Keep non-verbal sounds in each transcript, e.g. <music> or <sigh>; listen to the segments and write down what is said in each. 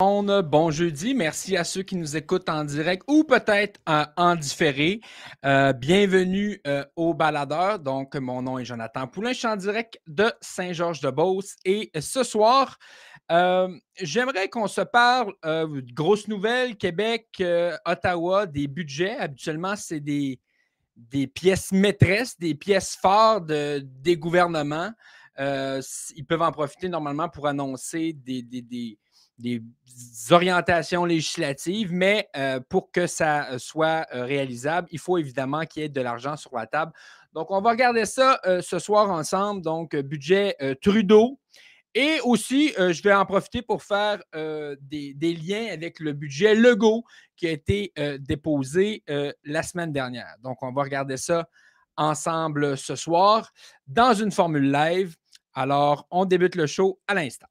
Bon jeudi. Merci à ceux qui nous écoutent en direct ou peut-être en, différé. Euh, bienvenue euh, au baladeur. Donc, mon nom est Jonathan Poulain. Je suis en direct de Saint-Georges-de-Beauce. Et ce soir, euh, j'aimerais qu'on se parle de grosses nouvelles, Québec, Ottawa, des budgets. Habituellement, c'est des, pièces maîtresses, des pièces fortes des gouvernements. ils peuvent en profiter normalement pour annoncer des orientations législatives, mais euh, pour que ça euh, soit euh, réalisable, il faut évidemment qu'il y ait de l'argent sur la table. Donc, on va regarder ça ce soir ensemble. Donc, budget Trudeau. Et aussi, je vais en profiter pour faire des, des, liens avec le budget Legault qui a été déposé la semaine dernière. Donc, on va regarder ça ensemble ce soir dans une formule live. Alors, on débute le show à l'instant.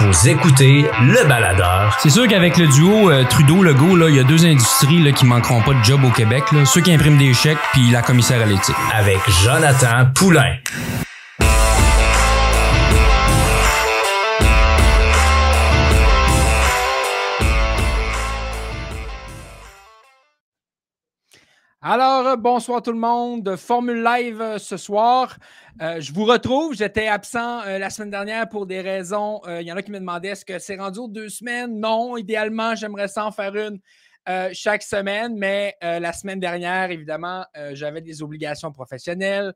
Vous écoutez le baladeur. C'est sûr qu'avec le duo euh, Trudeau-Legault, il y a deux industries là, qui manqueront pas de job au Québec. Là. Ceux qui impriment des chèques puis la commissaire à l'éthique. Avec Jonathan Poulain. Alors, euh, bonsoir tout le monde. Formule Live euh, ce soir. Euh, je vous retrouve. J'étais absent la semaine dernière pour des raisons. Il y en a qui me demandaient est-ce que c'est rendu deux semaines? Non, idéalement, j'aimerais ça en faire une chaque semaine, mais la semaine dernière, évidemment, j'avais des obligations professionnelles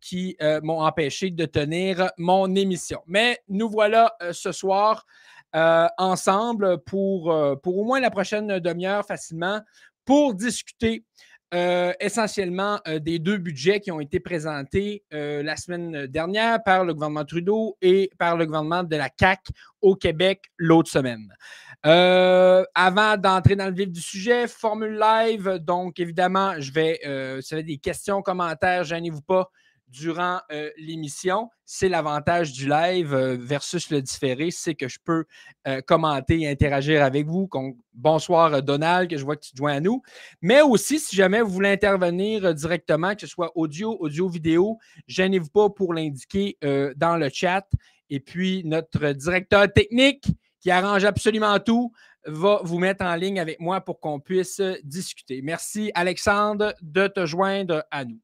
qui m'ont empêché de tenir mon émission. Mais nous voilà ce soir ensemble pour, pour au moins la prochaine demi-heure facilement pour discuter euh, essentiellement euh, des deux budgets qui ont été présentés euh, la semaine dernière par le gouvernement Trudeau et par le gouvernement de la CAC au Québec l'autre semaine. avant d'entrer dans le vif du sujet, formule live. Donc, évidemment, je vais, si vous avez des questions, commentaires, gênez-vous pas durant euh, l'émission. C'est l'avantage du live euh, versus le différé, c'est que je peux euh, commenter et interagir avec vous. bonsoir Donald, que je vois que tu te joins à nous. Mais aussi, si jamais vous voulez intervenir directement, que ce soit audio, audio, vidéo, gênez-vous pas pour l'indiquer dans le chat. Et puis, notre directeur technique qui arrange absolument tout va vous mettre en ligne avec moi pour qu'on puisse discuter. Merci Alexandre de te joindre à nous.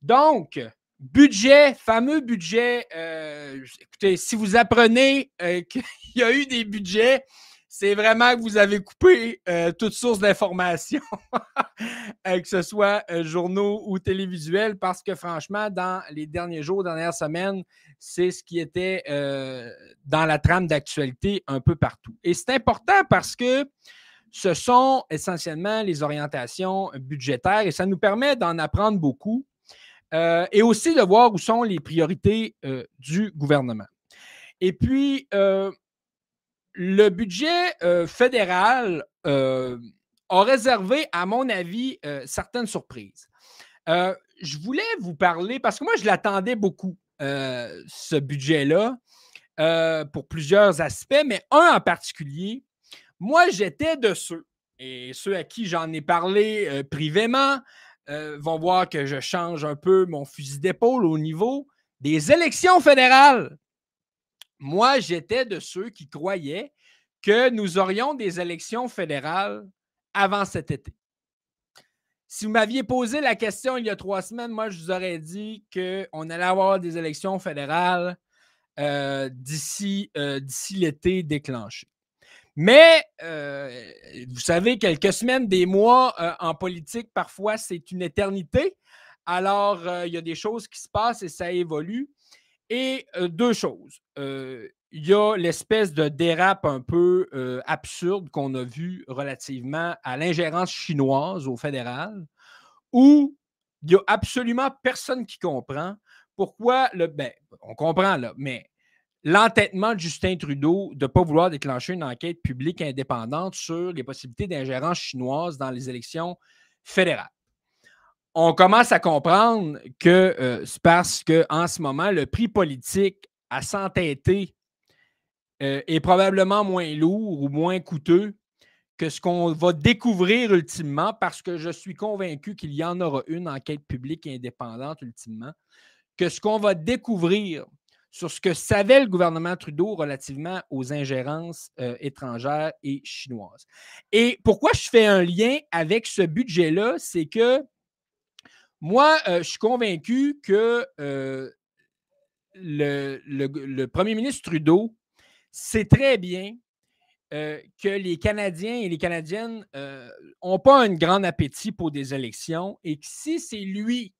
Donc, Budget, fameux budget. Euh, écoutez, si vous apprenez euh, <laughs> qu'il y a eu des budgets, c'est vraiment que vous avez coupé euh, toute source d'information, <laughs> que ce soit journaux ou télévisuels, parce que franchement, dans les derniers jours, dernières semaines, c'est ce qui était dans la trame d'actualité un peu partout. Et c'est important parce que ce sont essentiellement les orientations budgétaires et ça nous permet d'en apprendre beaucoup euh, et aussi de voir où sont les priorités euh, du gouvernement. Et puis, euh, le budget fédéral a réservé, à mon avis, certaines surprises. je voulais vous parler, parce que moi, je l'attendais beaucoup, ce budget-là, pour plusieurs aspects, mais un en particulier, moi, j'étais de ceux, et ceux à qui j'en ai parlé privément, euh, vont voir que je change un peu mon fusil d'épaule au niveau des élections fédérales. Moi, j'étais de ceux qui croyaient que nous aurions des élections fédérales avant cet été. Si vous m'aviez posé la question il y a trois semaines, moi, je vous aurais dit qu'on allait avoir des élections fédérales euh, d'ici euh, l'été déclenché. Mais euh, vous savez, quelques semaines, des mois euh, en politique, parfois, c'est une éternité. Alors, euh, il y a des choses qui se passent et ça évolue. Et deux choses. il y a l'espèce de dérape un peu absurde qu'on a vu relativement à l'ingérence chinoise au fédéral, où il n'y a absolument personne qui comprend pourquoi le. Ben, on comprend là, mais l'entêtement de Justin Trudeau de ne pas vouloir déclencher une enquête publique indépendante sur les possibilités d'ingérence chinoise dans les élections fédérales. On commence à comprendre que euh, c'est parce qu'en ce moment, le prix politique à s'entêter euh, est probablement moins lourd ou moins coûteux que ce qu'on va découvrir ultimement, parce que je suis convaincu qu'il y en aura une enquête publique indépendante ultimement, que ce qu'on va découvrir sur ce que savait le gouvernement Trudeau relativement aux ingérences euh, étrangères et chinoises. Et pourquoi je fais un lien avec ce budget-là, c'est que moi, euh, je suis convaincu que euh, le, premier ministre Trudeau sait très bien que les Canadiens et les Canadiennes n'ont pas un grand appétit pour des élections et que si c'est lui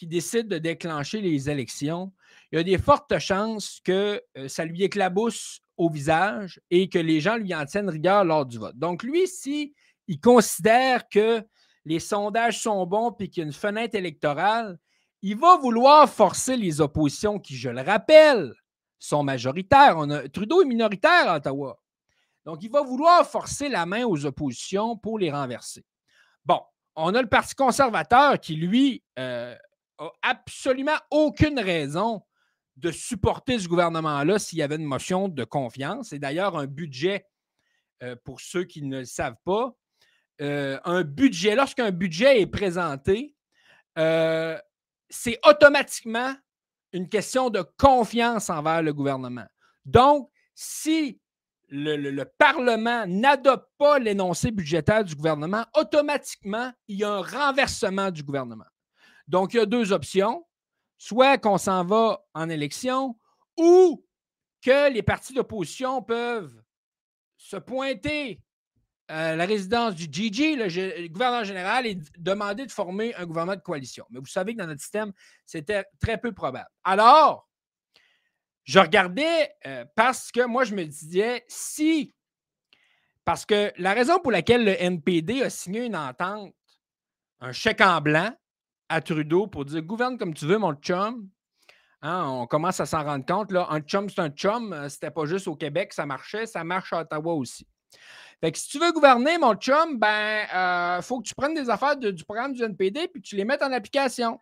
qui décide de déclencher les élections, il y a des fortes chances que euh, ça lui éclabousse au visage et que les gens lui en tiennent rigueur lors du vote. Donc, lui, si considère que les sondages sont bons et qu'il y a une fenêtre électorale, il va vouloir forcer les oppositions qui, je le rappelle, sont majoritaires. Trudeau est minoritaire à Ottawa. Donc, il va vouloir forcer la main aux oppositions pour les renverser. Bon, on a le Parti conservateur qui, lui, euh, a absolument aucune raison de supporter ce gouvernement-là s'il y avait une motion de confiance. Et d'ailleurs, un budget, euh, pour ceux qui ne le savent pas, euh, un budget, lorsqu'un budget est présenté, euh, c'est automatiquement une question de confiance envers le gouvernement. Donc, si le, Parlement n'adopte pas l'énoncé budgétaire du gouvernement, automatiquement, il y a un renversement du gouvernement. Donc, il y a deux options soit qu'on s'en va en élection ou que les partis d'opposition peuvent se pointer à la résidence du GG, le, gouverneur général, et demander de former un gouvernement de coalition. Mais vous savez que dans notre système, c'était très peu probable. Alors, je regardais euh, parce que moi, je me disais, si, parce que la raison pour laquelle le NPD a signé une entente, un chèque en blanc, à Trudeau pour dire gouverne comme tu veux, mon chum. Hein, on commence à s'en rendre compte. Un chum, c'est un chum. Euh, c'était pas juste au Québec, ça marchait, ça marche à Ottawa aussi. Si tu veux gouverner, mon chum, ben, il euh, faut que tu prennes des affaires du programme du NPD puis que tu les mettes en application.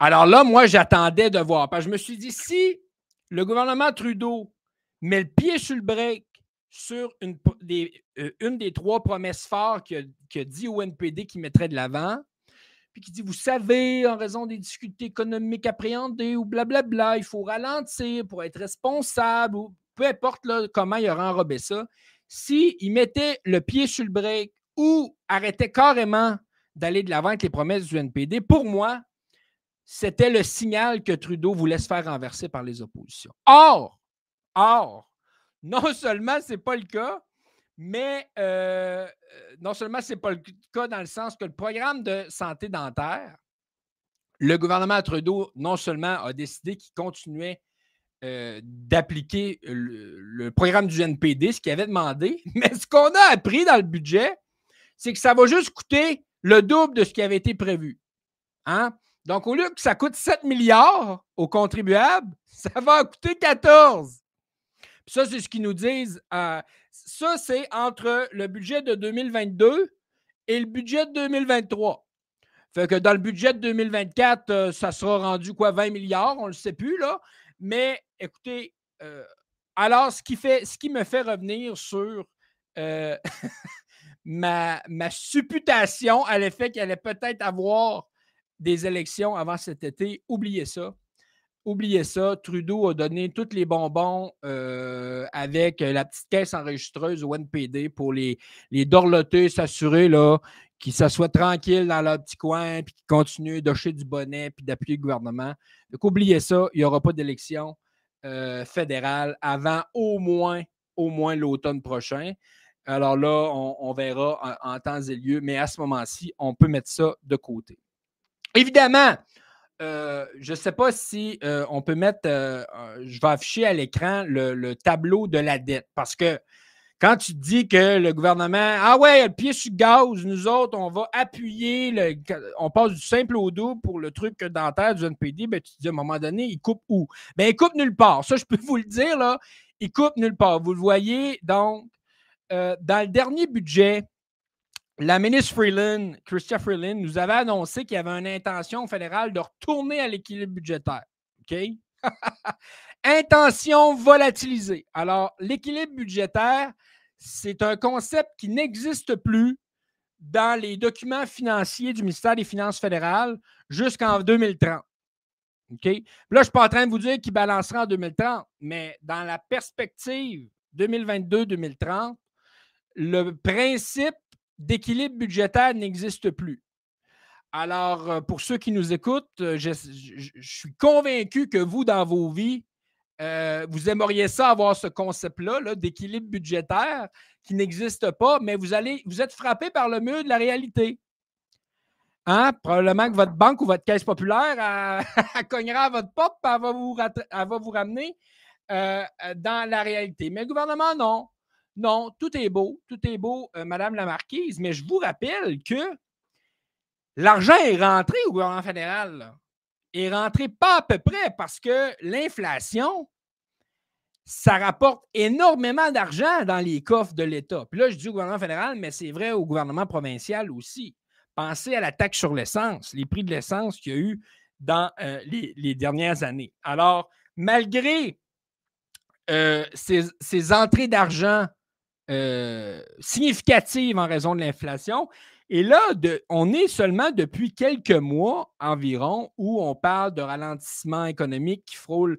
Alors là, moi, j'attendais de voir. Je me suis dit, si le gouvernement Trudeau met le pied sur le break sur une des, euh, trois promesses fortes qu'il a, dit au NPD qu'il mettrait de l'avant, puis qui dit Vous savez, en raison des difficultés économiques appréhendées ou blablabla, il faut ralentir pour être responsable ou peu importe comment il aurait enrobé ça. S'il mettait le pied sur le break ou arrêtait carrément d'aller de l'avant avec les promesses du NPD, pour moi, c'était le signal que Trudeau voulait se faire renverser par les oppositions. Or, or, non seulement ce n'est pas le cas, mais euh, euh, non seulement ce n'est pas le cas dans le sens que le programme de santé dentaire, le gouvernement Trudeau, non seulement a décidé qu'il continuait euh, d'appliquer le, programme du NPD, ce qu'il avait demandé, <laughs> mais ce qu'on a appris dans le budget, c'est que ça va juste coûter le double de ce qui avait été prévu. Hein? Donc, au lieu que ça coûte 7 milliards aux contribuables, <laughs> ça va coûter 14. ça, c'est ce qu'ils nous disent ça, c'est entre le budget de 2022 et le budget de 2023. Fait que dans le budget de 2024, euh, ça sera rendu quoi, 20 milliards, on ne le sait plus, là. Mais écoutez, euh, alors, ce qui, me fait revenir sur euh, <laughs> ma, ma supputation à l'effet qu'il allait peut-être avoir des élections avant cet été, oubliez ça. Oubliez ça, Trudeau a donné tous les bonbons euh, avec la petite caisse enregistreuse au NPD pour les, les dorloter, s'assurer qu'ils s'assoient tranquilles dans leur petit coin, puis qu'ils continuent d'hocher du bonnet, puis d'appuyer le gouvernement. Donc, oubliez ça, il n'y aura pas d'élection euh, fédérale avant au moins, au moins l'automne prochain. Alors là, on, verra en, temps et lieu, mais à ce moment-ci, on peut mettre ça de côté. Évidemment, euh, je ne sais pas si euh, on peut mettre, euh, je vais afficher à l'écran le, tableau de la dette parce que quand tu dis que le gouvernement, ah ouais, le pied sur le gaz, nous autres, on va appuyer, le, on passe du simple au double pour le truc dentaire du NPD, ben, tu te dis à un moment donné, il coupe où? Ben, il coupe nulle part. Ça, je peux vous le dire, là, il coupe nulle part. Vous le voyez, donc, dans le dernier budget, la ministre Freeland, Christian Freeland, nous avait annoncé qu'il y avait une intention fédérale de retourner à l'équilibre budgétaire. OK? <laughs> intention volatilisée. Alors, l'équilibre budgétaire, c'est un concept qui n'existe plus dans les documents financiers du ministère des Finances fédérales jusqu'en 2030. OK? là, je ne suis pas en train de vous dire qu'il balancera en 2030, mais dans la perspective 2022-2030, le principe d'équilibre budgétaire n'existe plus. Alors, euh, pour ceux qui nous écoutent, euh, je, suis convaincu que vous, dans vos vies, euh, vous aimeriez ça avoir ce concept-là d'équilibre budgétaire qui n'existe pas, mais vous, allez, vous êtes frappé par le mur de la réalité. Hein? Probablement que votre banque ou votre caisse populaire <laughs> cognera à votre porte et elle va vous ramener dans la réalité. Mais le gouvernement, non. Non, tout est beau, tout est beau, Madame la Marquise, mais je vous rappelle que l'argent est rentré au gouvernement fédéral. Il est rentré pas à peu près parce que l'inflation, ça rapporte énormément d'argent dans les coffres de l'État. Puis là, je dis au gouvernement fédéral, mais c'est vrai au gouvernement provincial aussi. Pensez à la taxe sur l'essence, les prix de l'essence qu'il y a eu dans les, dernières années. Alors, malgré ces, entrées d'argent euh, significative en raison de l'inflation. Et là, on est seulement depuis quelques mois environ où on parle de ralentissement économique qui frôle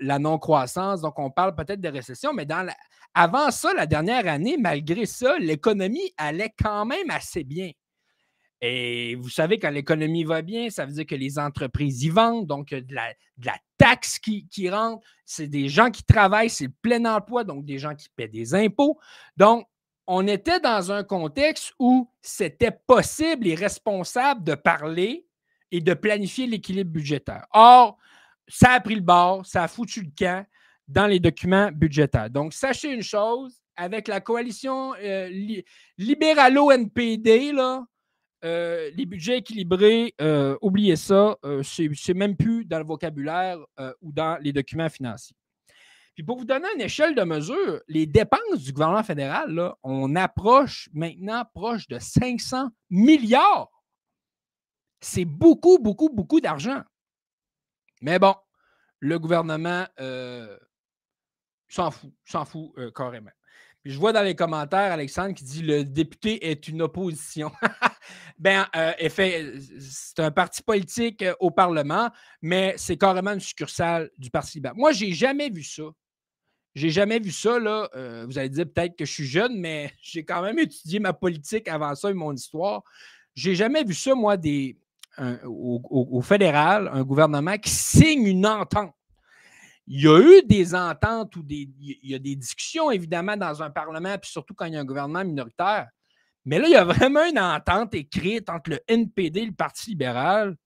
la non-croissance. Donc, on parle peut-être de récession, mais avant ça, la dernière année, malgré ça, l'économie allait quand même assez bien. Et vous savez, quand l'économie va bien, ça veut dire que les entreprises y vendent, donc de la, de la taxe qui, rentre. C'est des gens qui travaillent, c'est le plein emploi, donc des gens qui paient des impôts. Donc, on était dans un contexte où c'était possible et responsable de parler et de planifier l'équilibre budgétaire. Or, ça a pris le bord, ça a foutu le camp dans les documents budgétaires. Donc, sachez une chose, avec la coalition euh, libéralo-NPD, là, euh, les budgets équilibrés, euh, oubliez ça, euh, c'est même plus dans le vocabulaire ou dans les documents financiers. Puis pour vous donner une échelle de mesure, les dépenses du gouvernement fédéral, là, on approche maintenant proche de 500 milliards. C'est beaucoup, beaucoup, beaucoup d'argent. Mais bon, le gouvernement s'en fout, s'en fout carrément je vois dans les commentaires Alexandre qui dit le député est une opposition. <laughs> ben, euh, c'est un parti politique euh, au Parlement, mais c'est carrément une succursale du Parti libéral. Moi, j'ai jamais vu ça. J'ai jamais vu ça. Là. Euh, vous allez dire peut-être que je suis jeune, mais <laughs> j'ai quand même étudié ma politique avant ça et mon histoire. J'ai jamais vu ça, moi, des, au fédéral, un gouvernement qui signe une entente il y a eu des ententes ou des, il y a des discussions, évidemment, dans un Parlement, puis surtout quand il y a un gouvernement minoritaire. Mais là, il y a vraiment une entente écrite entre le NPD et le Parti libéral.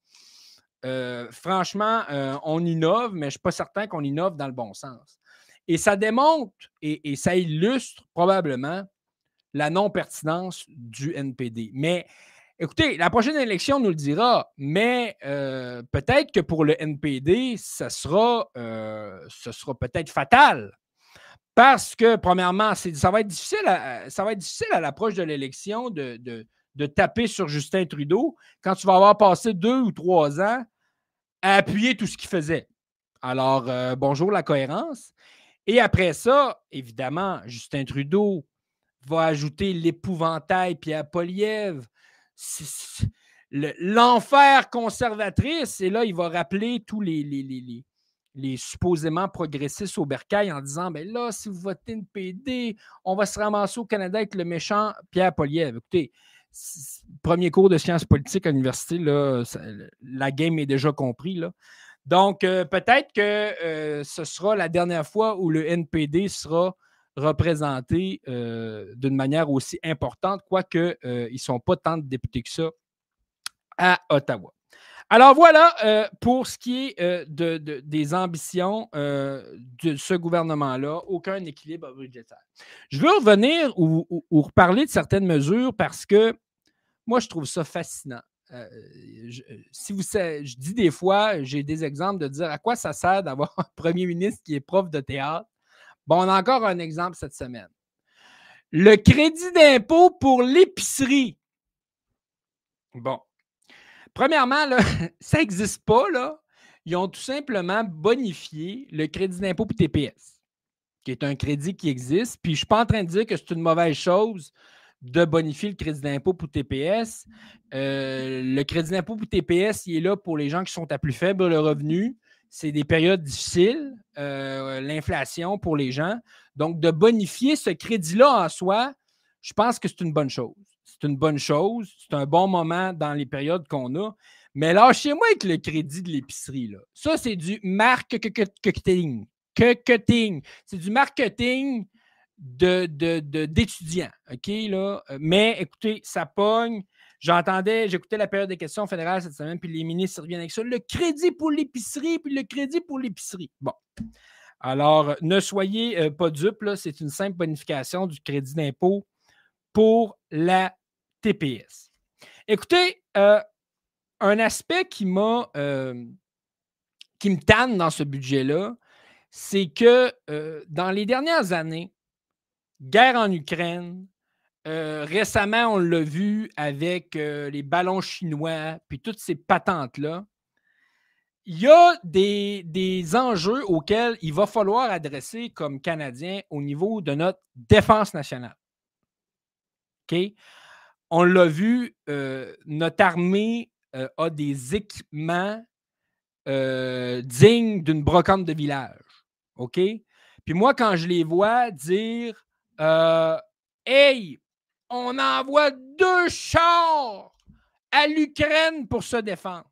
Euh, franchement, euh, on innove, mais je ne suis pas certain qu'on innove dans le bon sens. Et ça démontre et, et ça illustre probablement la non-pertinence du NPD. Mais Écoutez, la prochaine élection nous le dira, mais euh, peut-être que pour le NPD, euh, ce sera peut-être fatal. Parce que, premièrement, ça va être difficile à, à l'approche de l'élection de, de, taper sur Justin Trudeau quand tu vas avoir passé deux ou trois ans à appuyer tout ce qu'il faisait. Alors, euh, bonjour la cohérence. Et après ça, évidemment, Justin Trudeau va ajouter l'épouvantail Pierre Poliev, l'enfer conservatrice. Et là, il va rappeler tous les, les, les, supposément progressistes au bercail en disant ben là, si vous votez une PD, on va se ramasser au Canada avec le méchant Pierre Poliev. Écoutez, premier cours de sciences politiques à l'université, la game est déjà compris. Là. Donc, euh, peut-être que euh, ce sera la dernière fois où le NPD sera représentés euh, d'une manière aussi importante, quoique euh, ils ne sont pas tant de députés que ça à Ottawa. Alors voilà euh, pour ce qui est de, des ambitions de ce gouvernement-là, aucun équilibre budgétaire. Je veux revenir ou, reparler de certaines mesures parce que moi, je trouve ça fascinant. si vous je dis des fois, j'ai des exemples de dire à quoi ça sert d'avoir <laughs> un premier ministre qui est prof de théâtre Bon, on a encore un exemple cette semaine. Le crédit d'impôt pour l'épicerie. Bon. Premièrement, là, <laughs> ça n'existe pas. Là. Ils ont tout simplement bonifié le crédit d'impôt pour TPS, qui est un crédit qui existe. Puis je ne suis pas en train de dire que c'est une mauvaise chose de bonifier le crédit d'impôt pour TPS. Euh, le crédit d'impôt pour TPS, il est là pour les gens qui sont à plus faible revenu. C'est des périodes difficiles, euh, l'inflation pour les gens. Donc, de bonifier ce crédit-là en soi, je pense que c'est une bonne chose. C'est une bonne chose. C'est un bon moment dans les périodes qu'on a. Mais lâchez-moi avec le crédit de l'épicerie. Ça, c'est du marketing. C'est du marketing d'étudiants. De, OK, là? Mais écoutez, ça pogne. J'entendais, j'écoutais la période des questions fédérales cette semaine, puis les ministres reviennent avec ça. Le crédit pour l'épicerie, puis le crédit pour l'épicerie. Bon. Alors, ne soyez euh, pas dupes, c'est une simple bonification du crédit d'impôt pour la TPS. Écoutez, euh, un aspect qui m'a euh, qui me tanne dans ce budget-là, c'est que dans les dernières années, guerre en Ukraine, récemment, on l'a vu avec les ballons chinois, puis toutes ces patentes-là. Il y a des, des, enjeux auxquels il va falloir adresser comme Canadien au niveau de notre défense nationale. OK? On l'a vu, notre armée a des équipements dignes d'une brocante de village. OK? Puis moi, quand je les vois dire Hey, on envoie deux chars à l'Ukraine pour se défendre.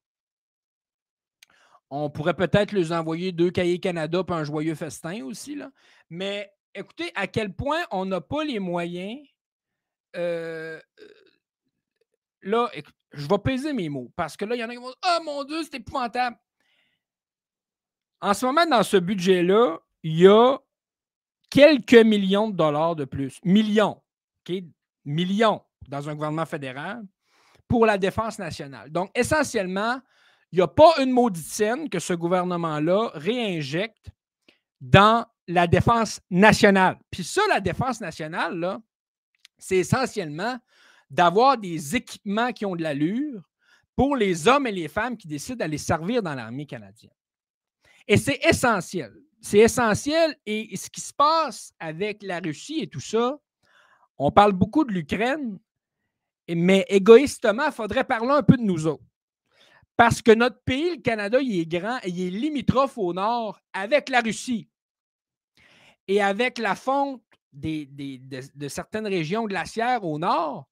On pourrait peut-être les envoyer deux cahiers Canada pour un joyeux festin aussi. Là. Mais écoutez, à quel point on n'a pas les moyens. Euh, là, je vais peser mes mots parce que là, il y en a qui vont dire Oh mon Dieu, c'est épouvantable. En ce moment, dans ce budget-là, il y a quelques millions de dollars de plus. Millions. OK? Millions dans un gouvernement fédéral pour la défense nationale. Donc, essentiellement, il n'y a pas une maudite scène que ce gouvernement-là réinjecte dans la défense nationale. Puis ça, la défense nationale, là, c'est essentiellement d'avoir des équipements qui ont de l'allure pour les hommes et les femmes qui décident d'aller servir dans l'armée canadienne. Et c'est essentiel. C'est essentiel. Et ce qui se passe avec la Russie et tout ça, on parle beaucoup de l'Ukraine, mais égoïstement, il faudrait parler un peu de nous autres. Parce que notre pays, le Canada, il est grand et il est limitrophe au nord avec la Russie. Et avec la fonte de, certaines régions glaciaires au nord,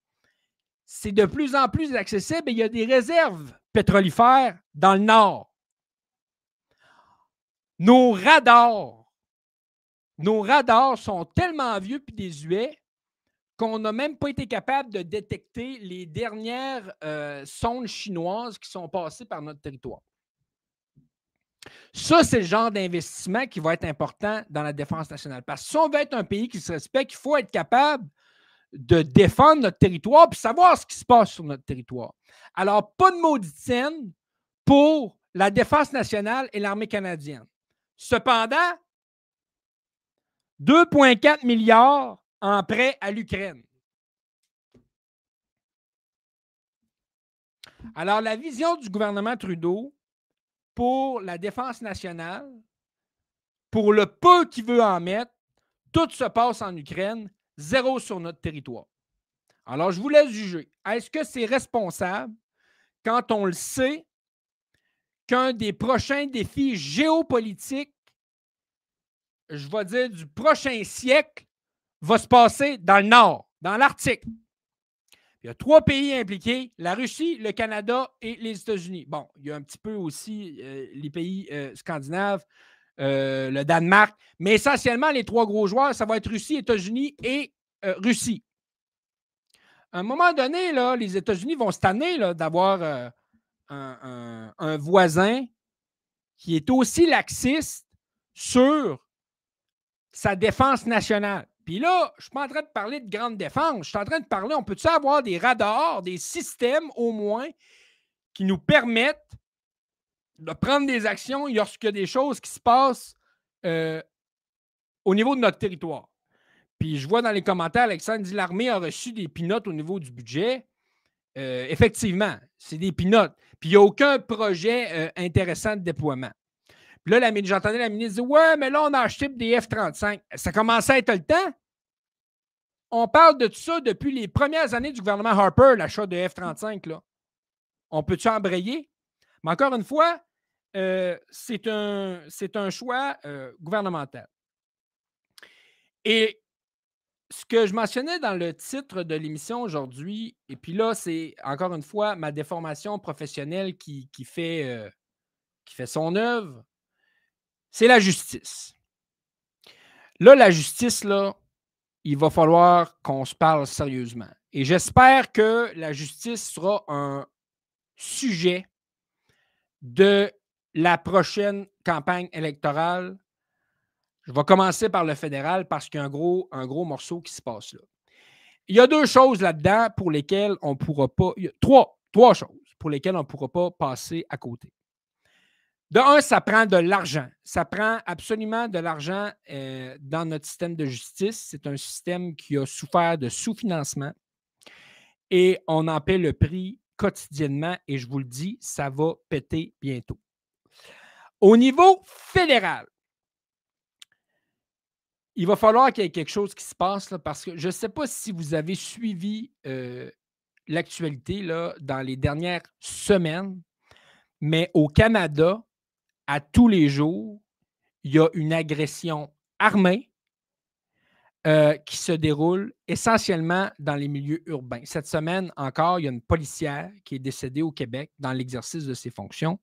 c'est de plus en plus accessible et il y a des réserves pétrolifères dans le nord. Nos radars, nos radars sont tellement vieux et désuets qu'on n'a même pas été capable de détecter les dernières euh, sondes chinoises qui sont passées par notre territoire. Ça, c'est le genre d'investissement qui va être important dans la défense nationale. Parce que si on veut être un pays qui se respecte, il faut être capable de défendre notre territoire et savoir ce qui se passe sur notre territoire. Alors, pas de maudite scène pour la défense nationale et l'armée canadienne. Cependant, 2,4 milliards en prêt à l'Ukraine. Alors, la vision du gouvernement Trudeau pour la défense nationale, pour le peu qu'il veut en mettre, tout se passe en Ukraine, zéro sur notre territoire. Alors, je vous laisse juger. Est-ce que c'est responsable quand on le sait qu'un des prochains défis géopolitiques, je vais dire du prochain siècle, va se passer dans le Nord, dans l'Arctique. Il y a trois pays impliqués, la Russie, le Canada et les États-Unis. Bon, il y a un petit peu aussi euh, les pays euh, scandinaves, euh, le Danemark, mais essentiellement, les trois gros joueurs, ça va être Russie, États-Unis et Russie. À un moment donné, les États-Unis vont se tanner d'avoir un, voisin qui est aussi laxiste sur sa défense nationale. Puis là, je ne suis pas en train de parler de grande défense. Je suis en train de parler, on peut-tu avoir des radars, des systèmes au moins qui nous permettent de prendre des actions lorsqu'il y a des choses qui se passent euh, au niveau de notre territoire? Puis je vois dans les commentaires, Alexandre dit l'armée a reçu des pinotes au niveau du budget. Euh, effectivement, c'est des pinotes. Puis il n'y a aucun projet euh, intéressant de déploiement. Puis là, j'entendais la ministre dire Ouais, mais là, on a acheté des F-35. Ça commençait à être le temps. on parle de tout ça depuis les premières années du gouvernement Harper, l'achat de F-35. Là. On peut-tu embrayer? Mais encore une fois, euh, c'est un, un, choix euh, gouvernemental. Et ce que je mentionnais dans le titre de l'émission aujourd'hui, et puis là, c'est encore une fois ma déformation professionnelle qui, fait, euh, qui fait son œuvre, c'est la justice. Là, la justice, là, il va falloir qu'on se parle sérieusement. Et j'espère que la justice sera un sujet de la prochaine campagne électorale. Je vais commencer par le fédéral parce qu'il y a un gros, un gros morceau qui se passe là. Il y a deux choses là-dedans pour lesquelles on ne pourra pas. trois, trois choses pour lesquelles on ne pourra pas passer à côté. De un, ça prend de l'argent. Ça prend absolument de l'argent euh, dans notre système de justice. C'est un système qui a souffert de sous-financement et on en paie le prix quotidiennement et je vous le dis, ça va péter bientôt. Au niveau fédéral, il va falloir qu'il y ait quelque chose qui se passe là, parce que je ne sais pas si vous avez suivi euh, l'actualité dans les dernières semaines, mais au Canada, à tous les jours, il y a une agression armée euh, qui se déroule essentiellement dans les milieux urbains. Cette semaine encore, il y a une policière qui est décédée au Québec dans l'exercice de ses fonctions.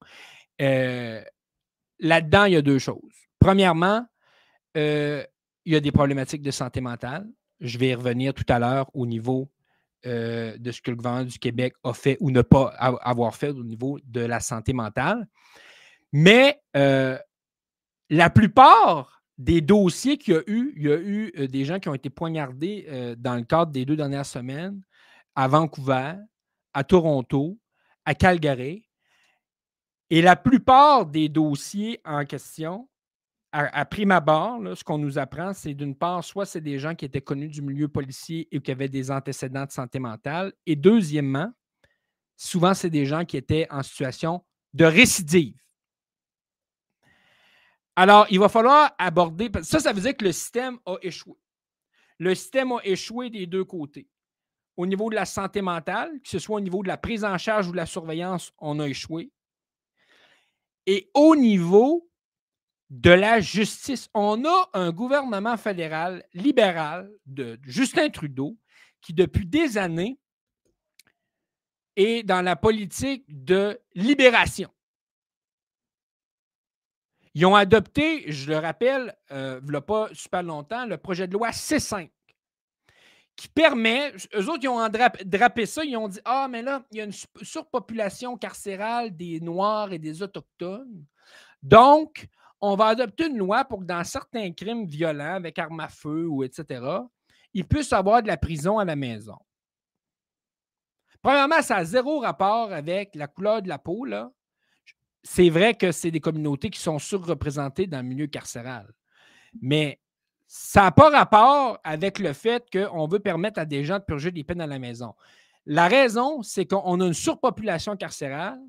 Euh, là-dedans, il y a deux choses. Premièrement, euh, il y a des problématiques de santé mentale. Je vais revenir tout à l'heure au niveau de ce que le gouvernement du Québec a fait ou ne pas avoir fait au niveau de la santé mentale. Mais euh, la plupart des dossiers qu'il y a eu, il y a eu euh, des gens qui ont été poignardés euh, dans le cadre des deux dernières semaines à Vancouver, à Toronto, à Calgary. Et la plupart des dossiers en question, à, prime abord, ce qu'on nous apprend, c'est d'une part, soit c'est des gens qui étaient connus du milieu policier et qui avaient des antécédents de santé mentale. Et deuxièmement, souvent, c'est des gens qui étaient en situation de récidive. Alors, il va falloir aborder. Ça, ça veut dire que le système a échoué. Le système a échoué des deux côtés. Au niveau de la santé mentale, que ce soit au niveau de la prise en charge ou de la surveillance, on a échoué. Et au niveau de la justice, on a un gouvernement fédéral libéral de Justin Trudeau qui, depuis des années, est dans la politique de libération. Ils ont adopté, je le rappelle, euh, il n'y a pas super longtemps, le projet de loi C5 qui permet, eux autres, ils ont drapé ça, ils ont dit Ah, mais là, il y a une surpopulation carcérale des Noirs et des Autochtones. Donc, on va adopter une loi pour que dans certains crimes violents, avec armes à feu ou etc., ils puissent avoir de la prison à la maison. Premièrement, ça a zéro rapport avec la couleur de la peau, là c'est vrai que c'est des communautés qui sont surreprésentées dans le milieu carcéral. Mais ça n'a pas rapport avec le fait qu'on veut permettre à des gens de purger des peines à la maison. La raison, c'est qu'on a une surpopulation carcérale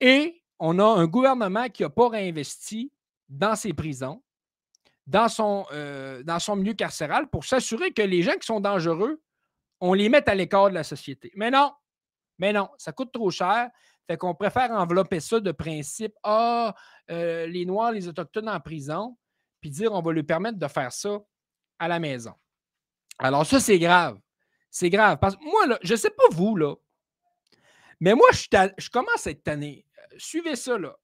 et on a un gouvernement qui n'a pas réinvesti dans ses prisons, dans son, euh, dans son milieu carcéral pour s'assurer que les gens qui sont dangereux, on les mette à l'écart de la société. Mais non, mais non, ça coûte trop cher. Fait qu'on préfère envelopper ça de principe Ah, euh, les Noirs, les Autochtones en prison, puis dire on va lui permettre de faire ça à la maison. Alors, ça, c'est grave. C'est grave. Parce que moi, je ne sais pas vous, là, mais moi, je, commence à être tanné. Euh, suivez ça, là.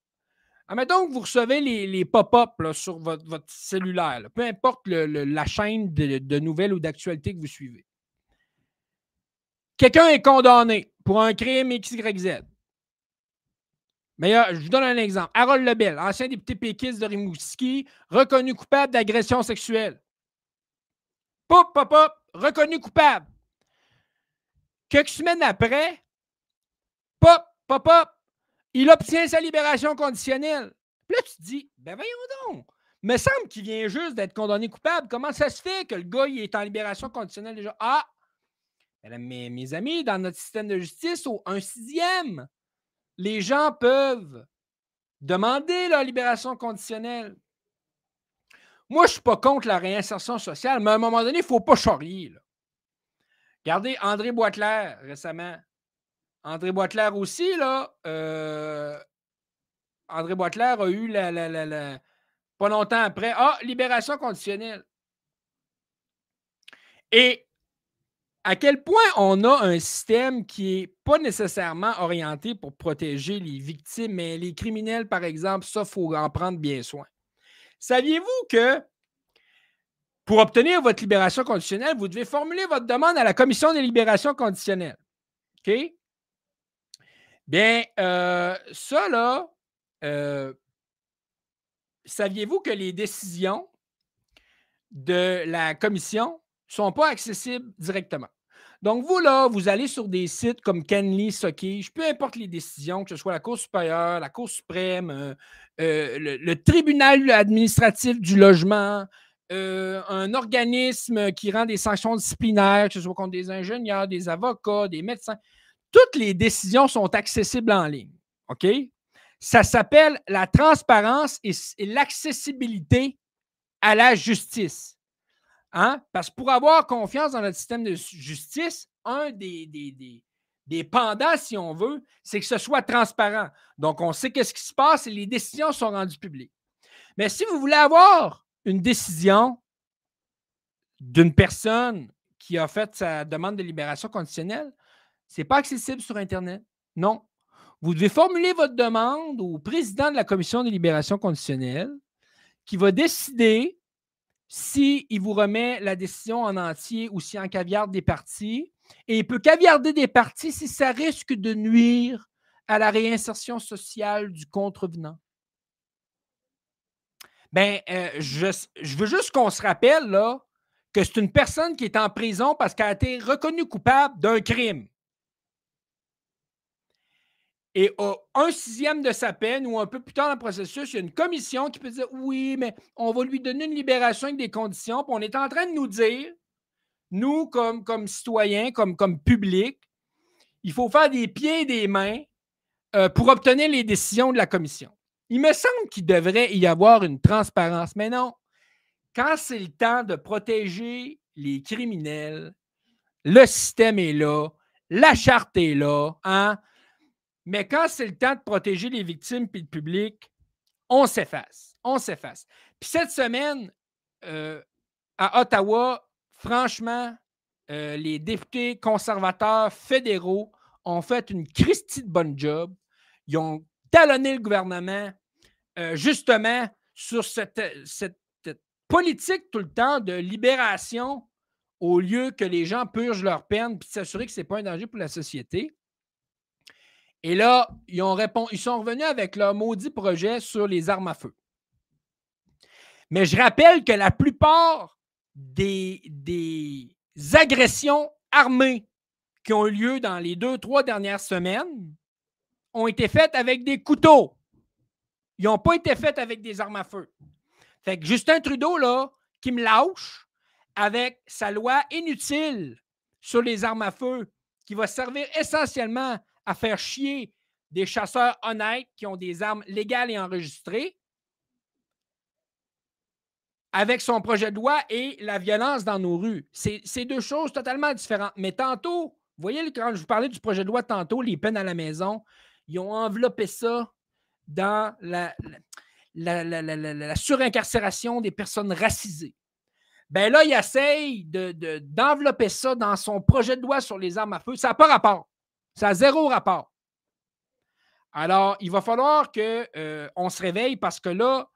Admettons que vous recevez les, pop-up sur votre, cellulaire, peu importe la chaîne de, de nouvelles ou d'actualité que vous suivez. Quelqu'un est condamné pour un crime XYZ. Mais je vous donne un exemple. Harold Lebel, ancien député péquiste de Rimouski, reconnu coupable d'agression sexuelle. Pop, pop, pop, reconnu coupable. Quelques semaines après, pop, pop, pop, il obtient sa libération conditionnelle. Puis là, tu te dis, ben voyons donc. Me semble qu'il vient juste d'être condamné coupable. Comment ça se fait que le gars il est en libération conditionnelle déjà? Ah! Mes, mes amis, dans notre système de justice, au un sixième, les gens peuvent demander leur libération conditionnelle. Moi, je ne suis pas contre la réinsertion sociale, mais à un moment donné, il ne faut pas charrier. Regardez André Boitler récemment. André Boitler aussi, là. euh, André Boitler a eu la, la- la- la- pas longtemps après. Ah, libération conditionnelle. Et à quel point on a un système qui n'est pas nécessairement orienté pour protéger les victimes, mais les criminels, par exemple, ça, il faut en prendre bien soin. Saviez-vous que pour obtenir votre libération conditionnelle, vous devez formuler votre demande à la commission des libérations conditionnelles? OK? Bien, euh, ça, là, euh, saviez-vous que les décisions de la commission ne sont pas accessibles directement? Donc, vous, là, vous allez sur des sites comme Kenley, Sockage, peu importe les décisions, que ce soit la Cour supérieure, la Cour suprême, euh, euh, le, tribunal administratif du logement, euh, un organisme qui rend des sanctions disciplinaires, que ce soit contre des ingénieurs, des avocats, des médecins. Toutes les décisions sont accessibles en ligne. OK? Ça s'appelle la transparence et l'accessibilité à la justice. Hein? Parce que pour avoir confiance dans notre système de justice, un des, des, des- si on veut, c'est que ce soit transparent. Donc, on sait qu'est-ce qui se passe et les décisions sont rendues publiques. Mais si vous voulez avoir une décision d'une personne qui a fait sa demande de libération conditionnelle, ce n'est pas accessible sur Internet. Non. Vous devez formuler votre demande au président de la commission de libération conditionnelle qui va décider s'il vous remet la décision en entier ou s'il en caviarde des parties. Et il peut caviarder des parties si ça risque de nuire à la réinsertion sociale du contrevenant. Ben, euh, je, veux juste qu'on se rappelle que c'est une personne qui est en prison parce qu'elle a été reconnue coupable d'un crime. Et au un sixième de sa peine ou un peu plus tard dans le processus, il y a une commission qui peut dire oui, mais on va lui donner une libération avec des conditions. Puis on est en train de nous dire, nous, comme, comme citoyens, comme, comme public, il faut faire des pieds et des mains euh, pour obtenir les décisions de la commission. Il me semble qu'il devrait y avoir une transparence, mais non. Quand c'est le temps de protéger les criminels, le système est là, la charte est là, hein? Mais quand c'est le temps de protéger les victimes puis le public, on s'efface. On s'efface. Puis cette semaine, euh, à Ottawa, franchement, euh, les députés conservateurs fédéraux ont fait une Christie de bonne job. Ils ont talonné le gouvernement euh, justement sur cette, politique tout le temps de libération au lieu que les gens purgent leur peine puis s'assurer que ce n'est pas un danger pour la société. Et là, ils, sont revenus avec leur maudit projet sur les armes à feu. Mais je rappelle que la plupart des, des agressions armées qui ont eu lieu dans les deux, trois dernières semaines ont été faites avec des couteaux. Ils n'ont pas été faites avec des armes à feu. Fait que Justin Trudeau, là, qui me lâche avec sa loi inutile sur les armes à feu, qui va servir essentiellement à faire chier des chasseurs honnêtes qui ont des armes légales et enregistrées avec son projet de loi et la violence dans nos rues. C'est deux choses totalement différentes. Mais tantôt, vous voyez, quand je vous parlais du projet de loi tantôt, les peines à la maison, ils ont enveloppé ça dans la, surincarcération des personnes racisées. Ben là, il essaye de- de- d'envelopper ça dans son projet de loi sur les armes à feu. Ça n'a pas rapport. Ça a zéro rapport. Alors, il va falloir qu'on se réveille parce que là,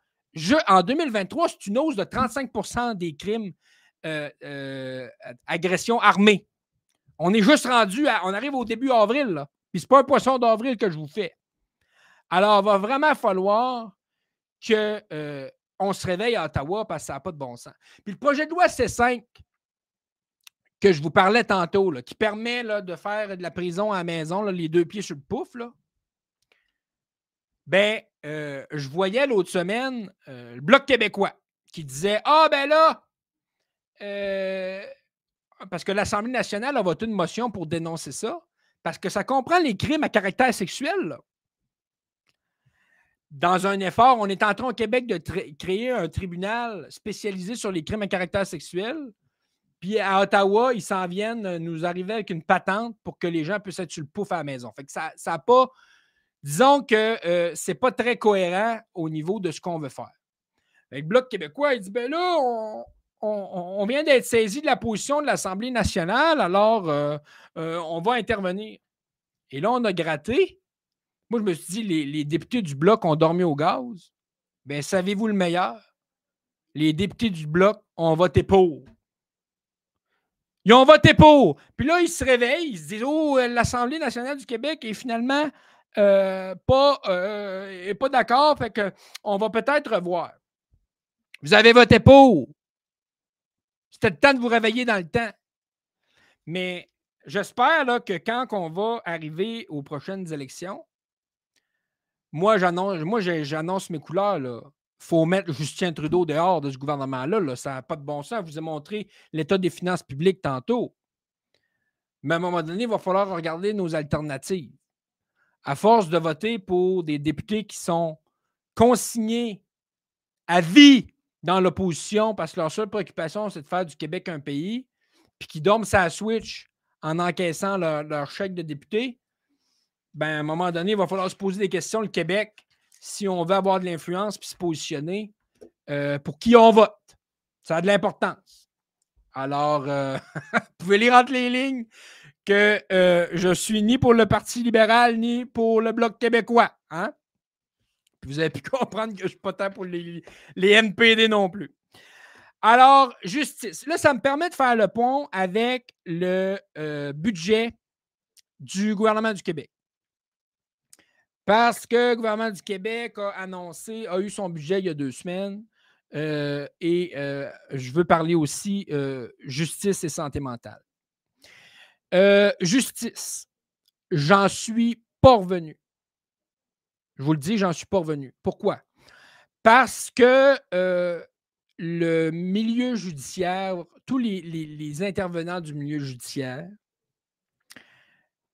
en 2023, c'est une hausse de 35% des crimes euh, euh, agression armée. On est juste rendu. On arrive au début avril, là. Puis c'est pas un poisson d'avril que je vous fais. Alors, il va vraiment falloir que euh, se réveille à Ottawa parce que ça n'a pas de bon sens. Puis le projet de loi C5 que je vous parlais tantôt, là, qui permet là, de faire de la prison à la maison, là, les deux pieds sur le pouf, là, ben, euh, je voyais l'autre semaine euh, le Bloc québécois qui disait Ah, ben là, euh, parce que l'Assemblée nationale a voté une motion pour dénoncer ça, parce que ça comprend les crimes à caractère sexuel. là. Dans un effort, on est en train au Québec de créer un tribunal spécialisé sur les crimes à caractère sexuel. Puis à Ottawa, ils s'en viennent nous arriver avec une patente pour que les gens puissent être sur le pouf à la maison. Fait que ça n'a pas. Disons que ce c'est pas très cohérent au niveau de ce qu'on veut faire. Le Bloc québécois, il dit ben là, on, vient d'être saisi de la position de l'Assemblée nationale, alors on va intervenir. Et là, on a gratté. Moi, je me suis dit, les, les députés du Bloc ont dormi au gaz. Bien, savez-vous le meilleur? Les députés du Bloc ont voté pour. Ils ont voté pour. Puis là, ils se réveillent, ils se disent Oh, l'Assemblée nationale du Québec est finalement euh, pas, euh, pas d'accord, fait qu'on va peut-être revoir. Vous avez voté pour. C'était le temps de vous réveiller dans le temps. Mais j'espère que quand on va arriver aux prochaines élections, moi, j'annonce, moi, j'annonce mes couleurs. Là faut mettre Justin Trudeau dehors de ce gouvernement-là. Ça n'a pas de bon sens. Je vous ai montré l'état des finances publiques tantôt. Mais à un moment donné, il va falloir regarder nos alternatives. À force de voter pour des députés qui sont consignés à vie dans l'opposition parce que leur seule préoccupation, c'est de faire du Québec un pays, puis qui dorment sa switch en encaissant leur, leur chèque de député, ben, à un moment donné, il va falloir se poser des questions. Le Québec, si on veut avoir de l'influence puis se positionner, euh, pour qui on vote. Ça a de l'importance. Alors, euh, <laughs> vous pouvez lire entre les lignes que euh, je suis ni pour le Parti libéral ni pour le Bloc québécois. Hein? vous avez pu <laughs> comprendre que je ne suis pas tant pour les, les NPD non plus. Alors, justice. Là, ça me permet de faire le pont avec le budget du gouvernement du Québec. Parce que le gouvernement du Québec a annoncé, a eu son budget il y a deux semaines. Euh, et euh, je veux parler aussi euh, justice et santé mentale. justice, j'en suis pas revenu. Je vous le dis, j'en suis pas revenu. Pourquoi? Parce que le milieu judiciaire, tous les, intervenants du milieu judiciaire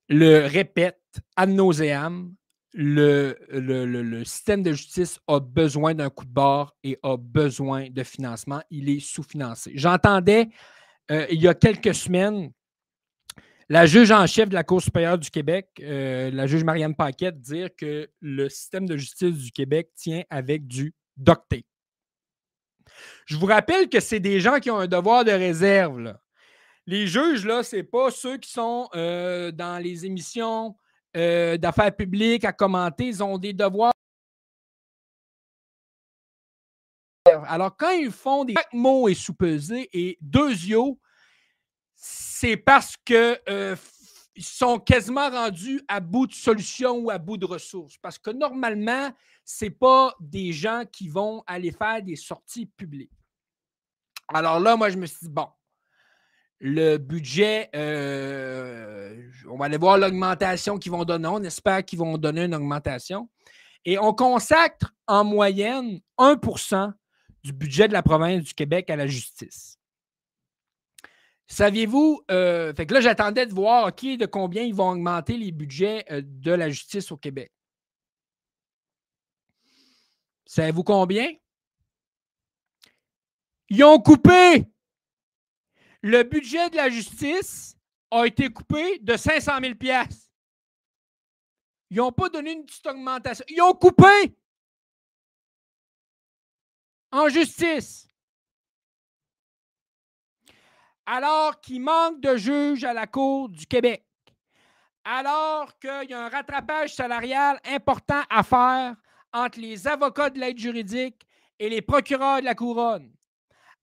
le répètent ad nauseam le, système de justice a besoin d'un coup de barre et a besoin de financement. Il est sous-financé. J'entendais euh, il y a quelques semaines la juge en chef de la Cour supérieure du Québec, euh, la juge Marianne Paquette, dire que le système de justice du Québec tient avec du docté. Je vous rappelle que c'est des gens qui ont un devoir de réserve. Les juges, là, ce n'est pas ceux qui sont euh, dans les émissions euh, d'affaires publiques à commenter, ils ont des devoirs. Alors, quand ils font des. Chaque mot est sous-pesé et deux c'est parce qu'ils euh, sont quasiment rendus à bout de solutions ou à bout de ressources. Parce que normalement, ce n'est pas des gens qui vont aller faire des sorties publiques. Alors là, moi, je me suis dit, bon, le budget, euh, on va aller voir l'augmentation qu'ils vont donner. On espère qu'ils vont donner une augmentation. Et on consacre en moyenne 1% du budget de la province du Québec à la justice. Saviez-vous, euh, fait que là, j'attendais de voir, de combien ils vont augmenter les budgets euh, de la justice au Québec? Savez-vous combien? Ils ont coupé le budget de la justice a été coupé de 500 000 Ils n'ont pas donné une petite augmentation. Ils ont coupé en justice. Alors qu'il manque de juges à la Cour du Québec. Alors qu'il y a un rattrapage salarial important à faire entre les avocats de l'aide juridique et les procureurs de la couronne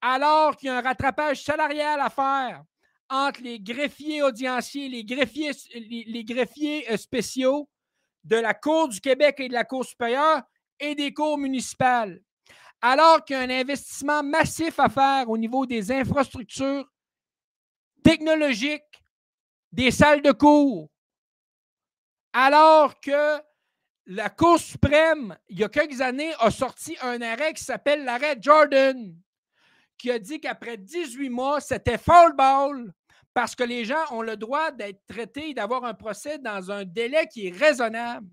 alors qu'il y a un rattrapage salarial à faire entre les greffiers audienciers, les greffiers, les, greffiers euh, spéciaux de la Cour du Québec et de la Cour supérieure et des cours municipales, alors qu'il y a un investissement massif à faire au niveau des infrastructures technologiques, des salles de cours, alors que la Cour suprême, il y a quelques années, a sorti un arrêt qui s'appelle l'arrêt Jordan, qui a dit qu'après 18 mois, c'était foul ball parce que les gens ont le droit d'être traités et d'avoir un procès dans un délai qui est raisonnable.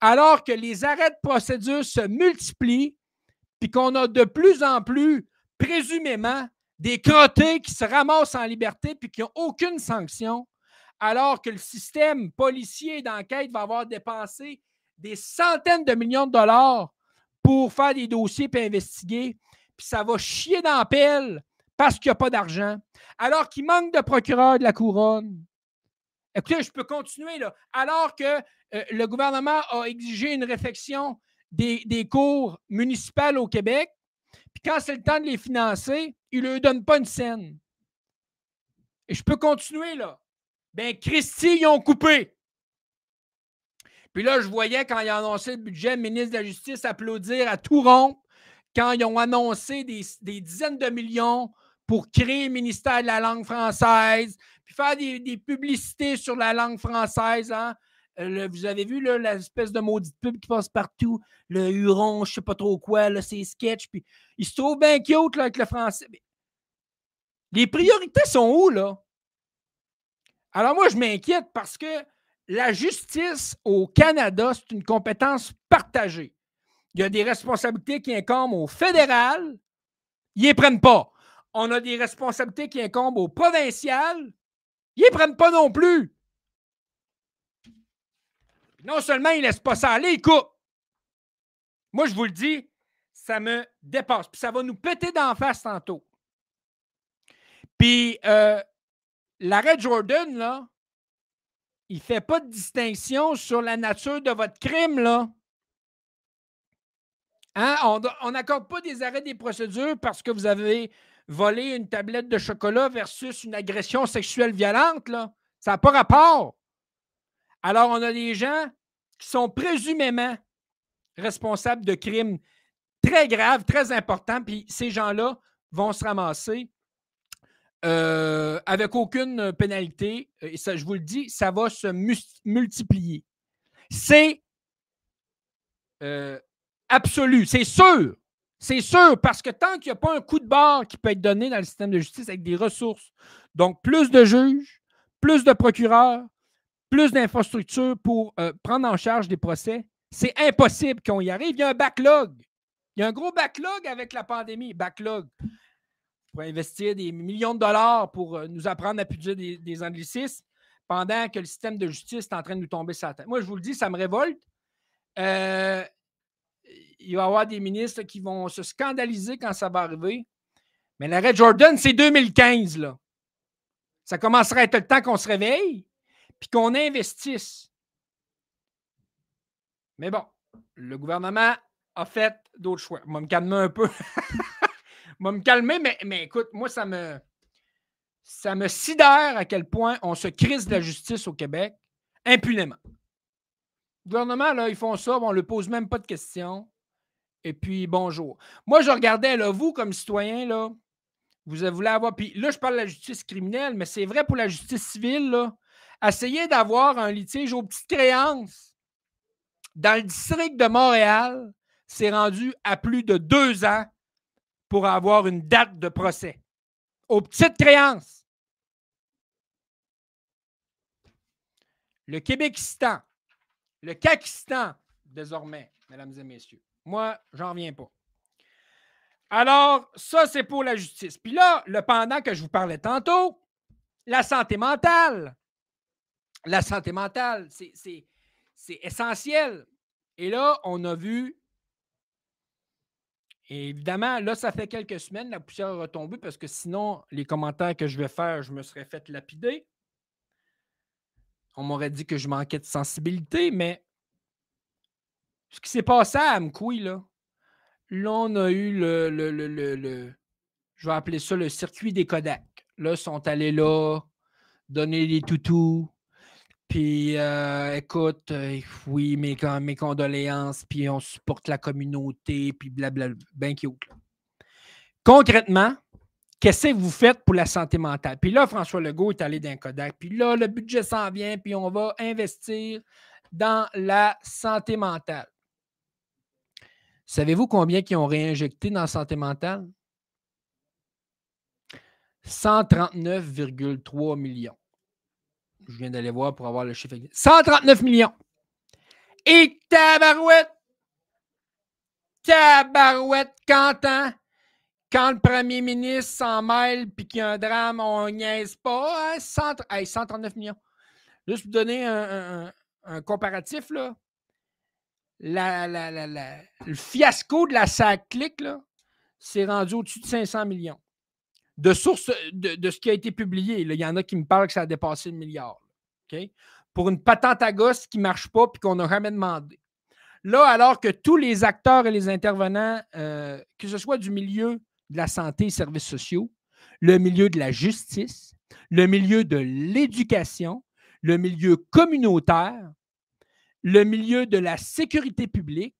Alors que les arrêts de procédure se multiplient, puis qu'on a de plus en plus, présumément, des crottés qui se ramassent en liberté puis qui n'ont aucune sanction, alors que le système policier d'enquête va avoir dépensé des centaines de millions de dollars pour faire des dossiers et investiguer, puis ça va chier dans la parce qu'il n'y a pas d'argent, alors qu'il manque de procureurs de la couronne. Écoutez, je peux continuer là. Alors que euh, le gouvernement a exigé une réflexion des, cours municipales au Québec, puis quand c'est le temps de les financer, il ne leur donne pas une scène. Et je peux continuer là. Ben, Christy, ils ont coupé. Puis là, je voyais quand ils ont annoncé le budget, le ministre de la Justice applaudir à tout rond quand ils ont annoncé des, dizaines de millions pour créer le ministère de la langue française, puis faire des, publicités sur la langue française. Hein. Euh, vous avez vu l'espèce de maudite pub qui passe partout, le Huron, je ne sais pas trop quoi, là, c'est sketch, puis il se trouve bien cute là, avec le français. Les priorités sont où, là? Alors moi, je m'inquiète parce que la justice au Canada, c'est une compétence partagée. Il y a des responsabilités qui incombent au fédéral, ils ne les prennent pas. On a des responsabilités qui incombent au provincial, ils ne les prennent pas non plus. Non seulement ils ne laissent pas ça aller, écoute. Moi, je vous le dis, ça me dépasse. Puis ça va nous péter d'en face tantôt. Puis euh, l'arrêt Jordan, là, il ne fait pas de distinction sur la nature de votre crime, là. Hein? On n'accorde pas des arrêts des procédures parce que vous avez volé une tablette de chocolat versus une agression sexuelle violente, là. Ça n'a pas rapport. Alors, on a des gens qui sont présumément responsables de crimes très graves, très importants, puis ces gens-là vont se ramasser euh, avec aucune pénalité. Et ça, je vous le dis, ça va se multiplier. C'est euh, absolu, c'est sûr. C'est sûr, parce que tant qu'il n'y a pas un coup de barre qui peut être donné dans le système de justice avec des ressources, donc plus de juges, plus de procureurs, plus d'infrastructures pour euh, prendre en charge des procès, c'est impossible qu'on y arrive. Il y a un backlog. Il y a un gros backlog avec la pandémie. Backlog. Pour investir des millions de dollars pour euh, nous apprendre à pudiser des, des pendant que le système de justice est en train de nous tomber sur la tête. Moi, je vous le dis, ça me révolte. Euh, il va y avoir des ministres qui vont se scandaliser quand ça va arriver. Mais l'arrêt Jordan, c'est 2015. Là. Ça commencera à être le temps qu'on se réveille puis qu'on investisse. Mais bon, le gouvernement a fait d'autres choix. Vais me calmer un peu. <laughs> Vais me calmer, mais, mais écoute, moi, ça me, ça me sidère à quel point on se crise de la justice au Québec impunément. Le gouvernement, là, ils font ça, on ne leur pose même pas de questions. Et puis, bonjour. Moi, je regardais, là, vous, comme citoyen, là, vous voulez avoir. Puis là, je parle de la justice criminelle, mais c'est vrai pour la justice civile, là. Essayez d'avoir un litige aux petites créances. Dans le district de Montréal, c'est rendu à plus de deux ans pour avoir une date de procès. Aux petites créances. Le Québékistan, le Kakistan, désormais, mesdames et messieurs. Moi, j'en reviens pas. Alors, ça, c'est pour la justice. Puis là, le pendant que je vous parlais tantôt, la santé mentale. La santé mentale, c'est essentiel. Et là, on a vu, et évidemment, là, ça fait quelques semaines, la poussière a retombé parce que sinon, les commentaires que je vais faire, je me serais fait lapider. On m'aurait dit que je manquais de sensibilité, mais ce qui s'est passé à Amkoui, là, là, on a eu le, le, je vais appeler ça le circuit des Kodak. Là, ils sont allés là, donner des toutous. Puis, euh, écoute, euh, oui, mes, mes condoléances, puis on supporte la communauté, puis blablabla, bien cute. Concrètement, qu'est-ce que vous faites pour la santé mentale? Puis là, François Legault est allé d'un Kodak. Puis là, le budget s'en vient, puis on va investir dans la santé mentale. Savez-vous combien qui ont réinjecté dans la santé mentale? 139,3 millions. Je viens d'aller voir pour avoir le chiffre. 139 millions. Et tabarouette! Tabarouette, Quentin! Quand le premier ministre s'en mêle puis qu'il y a un drame, on niaise pas. 139 hein, millions. Juste pour donner un, comparatif, là. le fiasco de la SAC Click, c'est rendu au-dessus de 500 millions. De source de, ce qui a été publié. Il y en a qui me parlent que ça a dépassé le milliard. Pour une patente à gosse qui ne marche pas et qu'on n'a jamais demandé. Là, alors que tous les acteurs et les intervenants, euh, que ce soit du milieu de la santé et services sociaux, le milieu de la justice, le milieu de l'éducation, le milieu communautaire, le milieu de la sécurité publique,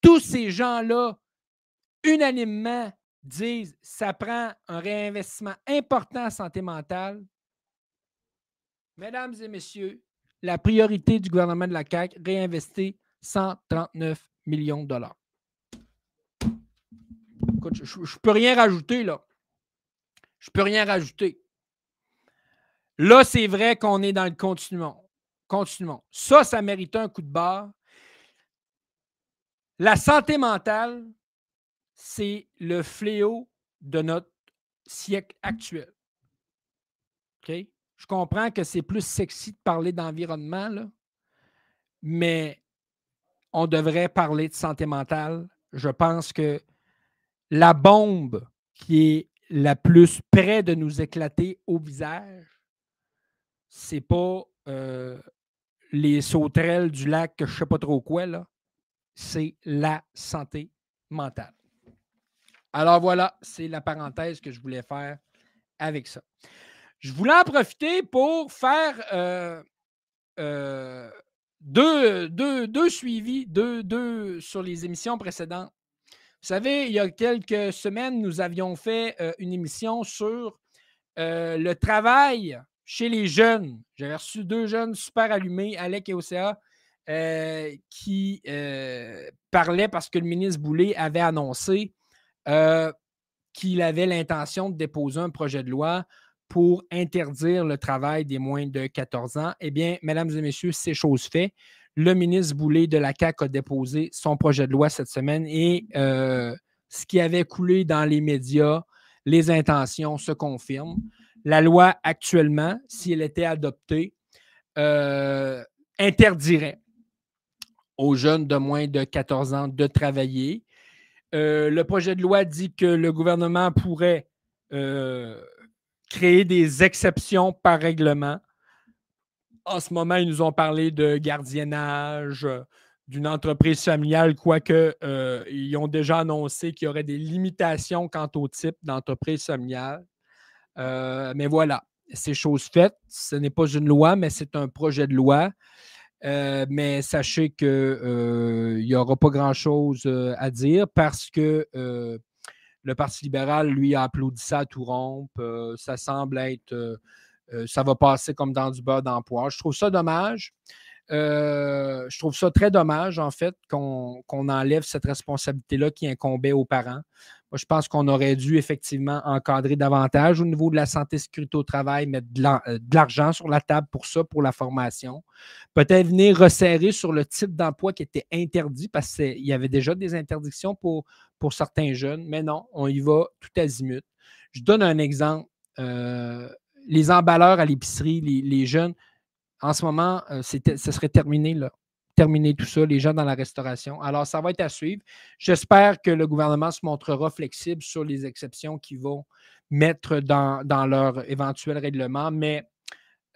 tous ces gens-là, unanimement, disent ça prend un réinvestissement important en santé mentale. Mesdames et messieurs, la priorité du gouvernement de la CAQ, réinvestir 139 millions de dollars. Je ne peux rien rajouter, là. Je ne peux rien rajouter. Là, c'est vrai qu'on est dans le continuum. Continuons. Ça, ça mérite un coup de barre. La santé mentale, c'est le fléau de notre siècle actuel. OK? Je comprends que c'est plus sexy de parler d'environnement, mais on devrait parler de santé mentale. Je pense que la bombe qui est la plus près de nous éclater au visage, c'est pas euh, les sauterelles du lac je sais pas trop quoi. C'est la santé mentale. Alors voilà, c'est la parenthèse que je voulais faire avec ça. Je voulais en profiter pour faire euh, euh, deux, deux, suivis, sur les émissions précédentes. Vous savez, il y a quelques semaines, nous avions fait euh, une émission sur euh, le travail chez les jeunes. J'avais reçu deux jeunes super allumés, Alec et Océa, euh, qui parlaient parce que le ministre Boulay avait annoncé qu'il avait l'intention de déposer un projet de loi pour interdire le travail des moins de 14 ans. Eh bien, mesdames et messieurs, c'est chose faite. Le ministre Boulay de la CAQ a déposé son projet de loi cette semaine et euh, ce qui avait coulé dans les médias, les intentions se confirment. La loi actuellement, si elle était adoptée, euh, interdirait aux jeunes de moins de 14 ans de travailler. Euh, le projet de loi dit que le gouvernement pourrait créer des exceptions par règlement. En ce moment, ils nous ont parlé de gardiennage, euh, d'une entreprise familiale, quoique euh, ils ont déjà annoncé qu'il y aurait des limitations quant au type d'entreprise familiale. Euh, mais voilà, c'est chose faite. Ce n'est pas une loi, mais c'est un projet de loi. mais sachez qu'il n'y aura pas grand-chose à dire parce que le Parti libéral, lui, a applaudi ça à tout rompre. Ça semble être. Euh, euh, ça va passer comme dans du beurre d'emploi. Je trouve ça dommage. je trouve ça très dommage, en fait, qu'on enlève cette responsabilité-là qui incombait aux parents. Moi, je pense qu'on aurait dû effectivement encadrer davantage au niveau de la santé sécurité au travail, mettre de l'argent sur la table pour ça, pour la formation. Peut-être venir resserrer sur le type d'emploi qui était interdit parce qu'il y avait déjà des interdictions pour, pour certains jeunes, mais non, on y va tout azimut. Je donne un exemple. Euh, les emballeurs à l'épicerie, les, jeunes, en ce moment, euh, ce serait terminé, là. Terminé tout ça, les gens dans la restauration. Alors, ça va être à suivre. J'espère que le gouvernement se montrera flexible sur les exceptions qu'ils vont mettre dans, leur éventuel règlement, mais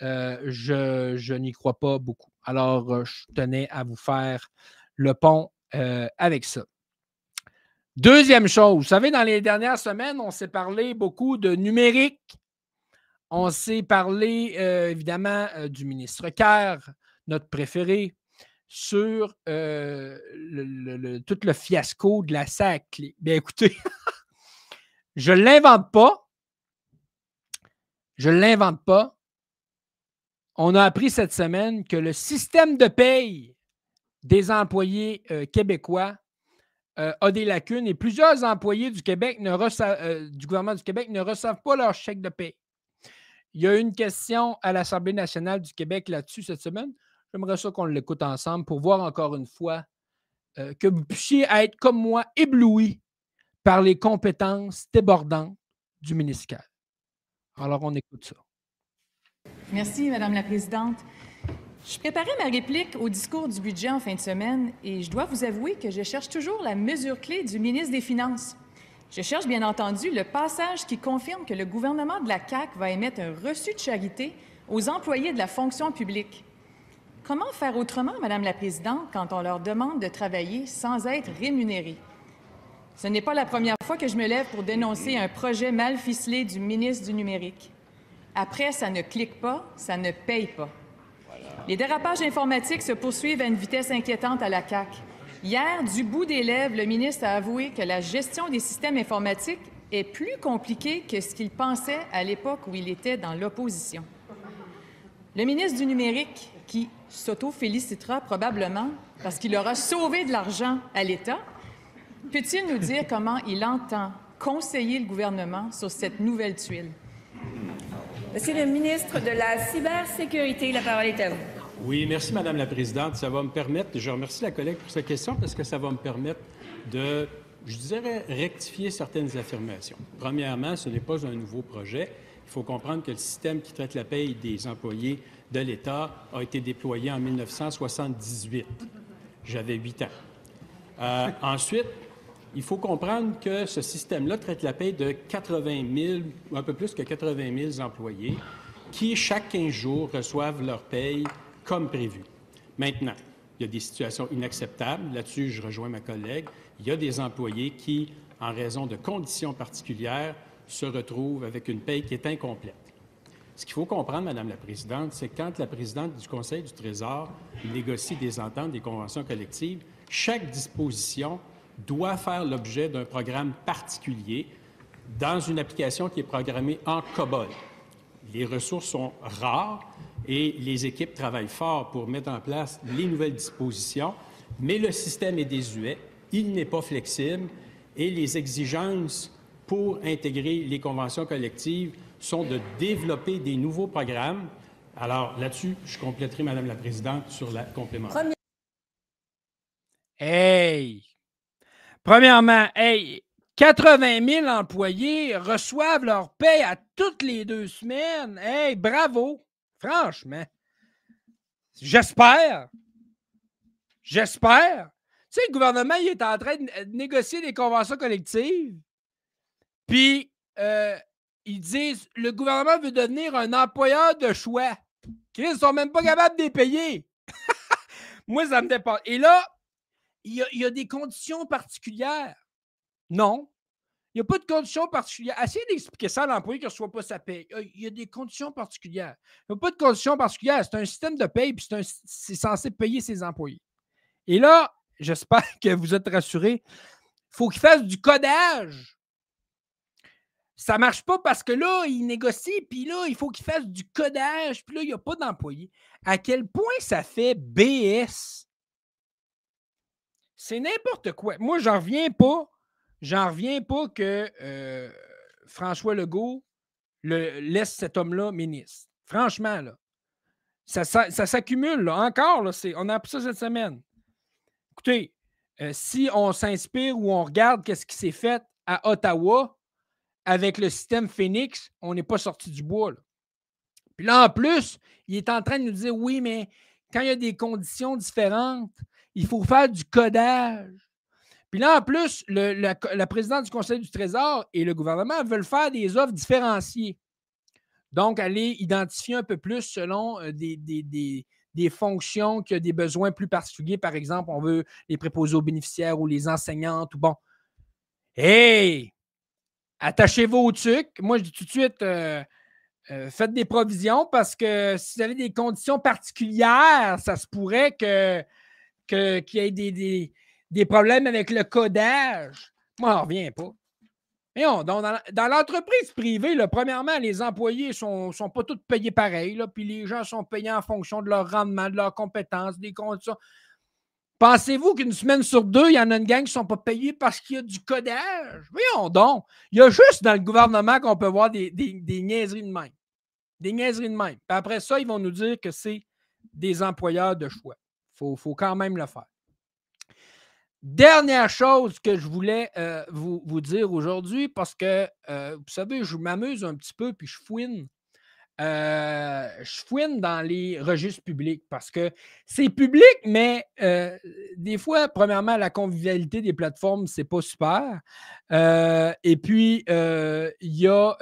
euh, je, je n'y crois pas beaucoup. Alors, je tenais à vous faire le pont avec ça. Deuxième chose, vous savez, dans les dernières semaines, on s'est parlé beaucoup de numérique. On s'est parlé euh, évidemment euh, du ministre Kerr, notre préféré, sur euh, tout le fiasco de la SAC. Bien écoutez, <laughs> je ne l'invente pas. Je ne l'invente pas. On a appris cette semaine que le système de paye des employés québécois a des lacunes et plusieurs employés du Québec ne du gouvernement du Québec ne reçoivent pas leur chèque de paie. Il y a eu une question à l'Assemblée nationale du Québec là-dessus cette semaine. J'aimerais ça qu'on l'écoute ensemble pour voir encore une fois euh, que vous puissiez être comme moi ébloui par les compétences débordantes du ministère. Alors, on écoute ça. Merci, Madame la Présidente. Je préparais ma réplique au discours du budget en fin de semaine et je dois vous avouer que je cherche toujours la mesure clé du ministre des Finances. Je cherche bien entendu le passage qui confirme que le gouvernement de la CAQ va émettre un reçu de charité aux employés de la fonction publique. Comment faire autrement, Madame la Présidente, quand on leur demande de travailler sans être rémunérés? Ce n'est pas la première fois que je me lève pour dénoncer un projet mal ficelé du ministre du Numérique. Après, ça ne clique pas, ça ne paye pas. Les dérapages informatiques se poursuivent à une vitesse inquiétante à la CAC. Hier, du bout des lèvres, le ministre a avoué que la gestion des systèmes informatiques est plus compliquée que ce qu'il pensait à l'époque où il était dans l'opposition. Le ministre du Numérique, qui s'auto-félicitera probablement parce qu'il aura sauvé de l'argent à l'État, Peut-il nous dire comment il entend conseiller le gouvernement sur cette nouvelle tuile? Monsieur le ministre de la Cybersécurité, la parole est à vous. Oui, merci, Madame la Présidente. Ça va me permettre, je remercie la collègue pour cette question parce que ça va me permettre de, je dirais, rectifier certaines affirmations. Premièrement, ce n'est pas un nouveau projet. Il faut comprendre que le système qui traite la paye des employés de l'État a été déployé en 1978. J'avais huit ans. Euh, ensuite, il faut comprendre que ce système-là traite la paie de 80 000, ou un peu plus que 80 000 employés qui, chaque 15 jours, reçoivent leur paye comme prévu. Maintenant, il y a des situations inacceptables. Là-dessus, je rejoins ma collègue. Il y a des employés qui, en raison de conditions particulières, se retrouvent avec une paye qui est incomplète. Ce qu'il faut comprendre, Madame la Présidente, c'est que quand la présidente du Conseil du Trésor négocie des ententes, des conventions collectives, chaque disposition doit faire l'objet d'un programme particulier dans une application qui est programmée en COBOL. Les ressources sont rares et les équipes travaillent fort pour mettre en place les nouvelles dispositions, mais le système est désuet, il n'est pas flexible et les exigences pour intégrer les conventions collectives sont de développer des nouveaux programmes. Alors là-dessus, je compléterai, Madame la Présidente, sur la complémentaire. Hey! Premièrement, hey, 80 000 employés reçoivent leur paie à toutes les deux semaines. Hey, bravo! Franchement. J'espère. J'espère. Tu sais, le gouvernement, il est en train de négocier des conventions collectives. Puis, euh, ils disent le gouvernement veut devenir un employeur de choix. Ils ne sont même pas capables de les payer. <laughs> Moi, ça me dépasse. Et là, il y, a, des conditions particulières. Non. Il n'y a pas de conditions particulières. Essayez d'expliquer ça à l'employé qui ne reçoit pas sa paye. Il y a des conditions particulières. Il n'y a pas de conditions particulières. C'est un système de paye, puis c'est censé payer ses employés. Et là, j'espère que vous êtes rassurés. Il faut qu'il fasse du codage. Ça ne marche pas parce que là, il négocie, puis là, il faut qu'il fasse du codage, puis là, il n'y a pas d'employé. À quel point ça fait BS c'est n'importe quoi. Moi, j'en reviens pas. J'en reviens pas que euh, François Legault le, laisse cet homme-là ministre. Franchement, là. Ça, s'accumule, Encore, là, on a appris ça cette semaine. Écoutez, euh, si on s'inspire ou on regarde qu'est-ce qui s'est fait à Ottawa avec le système Phoenix, on n'est pas sorti du bois. Puis là, en plus, il est en train de nous dire oui, mais quand il y a des conditions différentes, il faut faire du codage. Puis là, en plus, le, la, présidente du Conseil du Trésor et le gouvernement veulent faire des offres différenciées. Donc, aller identifier un peu plus selon euh, des, des, fonctions qui ont des besoins plus particuliers. Par exemple, on veut les préposer aux bénéficiaires ou les enseignantes ou bon. Hey! Attachez-vous au truc. Moi, je dis tout de suite, euh, euh, faites des provisions parce que si vous avez des conditions particulières, ça se pourrait que qu'il y ait des, des, problèmes avec le codage. Moi, on revient pas. Mais dans, l'entreprise privée, premièrement, les employés ne sont, sont, pas tous payés pareil, puis les gens sont payés en fonction de leur rendement, de leurs compétences, des conditions. Pensez-vous qu'une semaine sur deux, il y en a une gang qui ne sont pas payés parce qu'il y a du codage? Voyons donc. Il y a juste dans le gouvernement qu'on peut voir des, des, des, niaiseries de même. Des niaiseries de même. Puis après ça, ils vont nous dire que c'est des employeurs de choix. Il faut, quand même le faire. Dernière chose que je voulais euh, vous, dire aujourd'hui, parce que euh, vous savez, je m'amuse un petit peu puis je fouine. euh, je fouine dans les registres publics parce que c'est public, mais des fois, premièrement, la convivialité des plateformes, c'est pas super. Et puis, il y a.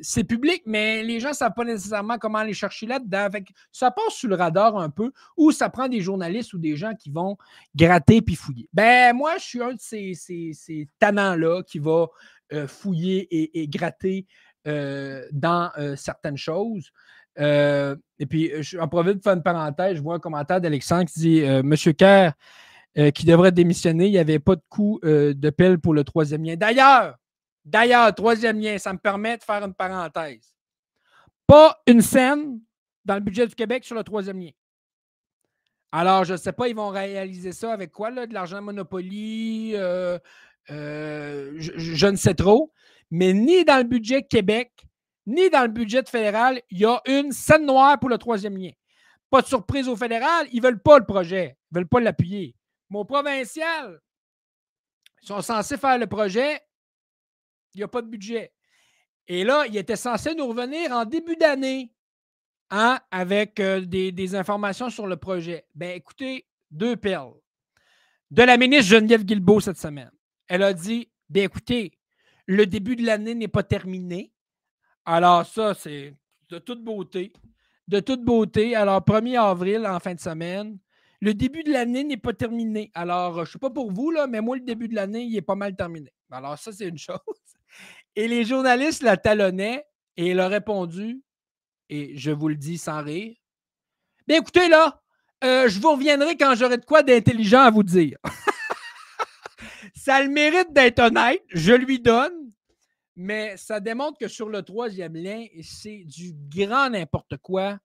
c'est public, mais les gens ne savent pas nécessairement comment aller chercher là-dedans. Ça passe sous le radar un peu, ou ça prend des journalistes ou des gens qui vont gratter puis fouiller. Ben, moi, je suis un de ces, ces, ces tannants-là qui va euh, fouiller et, gratter euh, dans euh, certaines choses. Et puis, je- en profite de faire une parenthèse, je vois un commentaire d'Alexandre qui dit Monsieur Kerr, qui devrait démissionner, il n'y avait pas de coup de pelle pour le troisième lien. D'ailleurs, D'ailleurs, troisième lien, ça me permet de faire une parenthèse. Pas une scène dans le budget du Québec sur le troisième lien. Alors, je ne sais pas, ils vont réaliser ça avec quoi, là, de l'argent Monopoly, euh, euh, je, je ne sais trop, mais ni dans le budget Québec, ni dans le budget fédéral, il y a une scène noire pour le troisième lien. Pas de surprise au fédéral, ils ne veulent pas le projet, ils ne veulent pas l'appuyer. Mais au provincial, ils sont censés faire le projet, il n'y a pas de budget. Et là, il était censé nous revenir en début d'année hein, avec euh, des, informations sur le projet. Ben écoutez, deux perles. De la ministre Geneviève Guilbeault cette semaine. Elle a dit Bien écoutez, le début de l'année n'est pas terminé. Alors, ça, c'est de toute beauté. De toute beauté. Alors, 1er avril, en fin de semaine, le début de l'année n'est pas terminé. Alors, je ne sais pas pour vous, là, mais moi, le début de l'année, il est pas mal terminé. Alors, ça, c'est une <laughs> chose. Et les journalistes la talonnaient et elle a répondu, et je vous le dis sans rire. Bien, écoutez, là, euh, je vous reviendrai quand j'aurai de quoi d'intelligent à vous dire. <laughs> ça le mérite d'être honnête, je lui donne, mais ça démontre que sur le troisième lien, c'est du grand n'importe quoi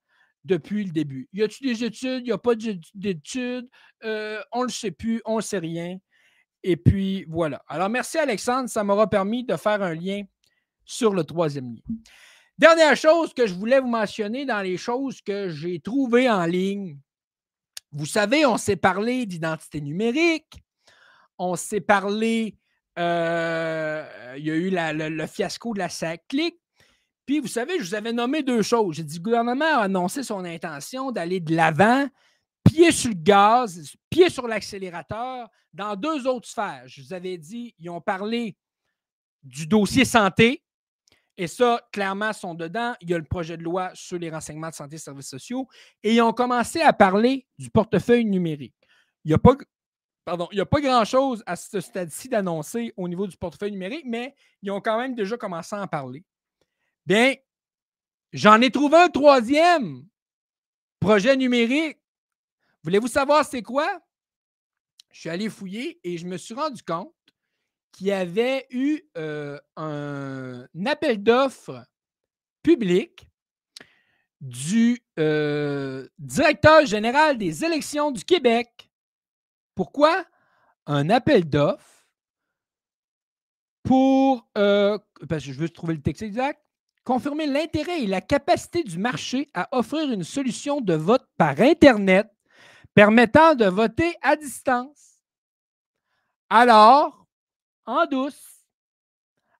depuis le début. Y a-t-il des études? Il n'y a pas d'études? Euh, on ne le sait plus, on ne sait rien. Et puis voilà. Alors merci Alexandre, ça m'aura permis de faire un lien sur le troisième lien. Dernière chose que je voulais vous mentionner dans les choses que j'ai trouvées en ligne. Vous savez, on s'est parlé d'identité numérique, on s'est parlé, euh, il y a eu le, fiasco de la SAC-CLIC. Puis, vous savez, je vous avais nommé deux choses. J'ai dit, le gouvernement a annoncé son intention d'aller de l'avant, pied sur le gaz, pied sur l'accélérateur, dans deux autres sphères. Je vous avais dit, ils ont parlé du dossier santé, et ça, clairement, sont dedans. Il y a le projet de loi sur les renseignements de santé et services sociaux, et ils ont commencé à parler du portefeuille numérique. Il n'y a pas, pardon, il y a pas grand-chose à ce stade-ci d'annoncer au niveau du portefeuille numérique, mais ils ont quand même déjà commencé à en parler. Bien, j'en ai trouvé un troisième projet numérique. Voulez-vous savoir c'est quoi? Je suis allé fouiller et je me suis rendu compte qu'il y avait eu euh, un appel d'offres public du euh, directeur général des élections du Québec. Pourquoi? Un appel d'offres pour, euh, parce que je veux trouver le texte exact, confirmer l'intérêt et la capacité du marché à offrir une solution de vote par Internet permettant de voter à distance. Alors, en douce,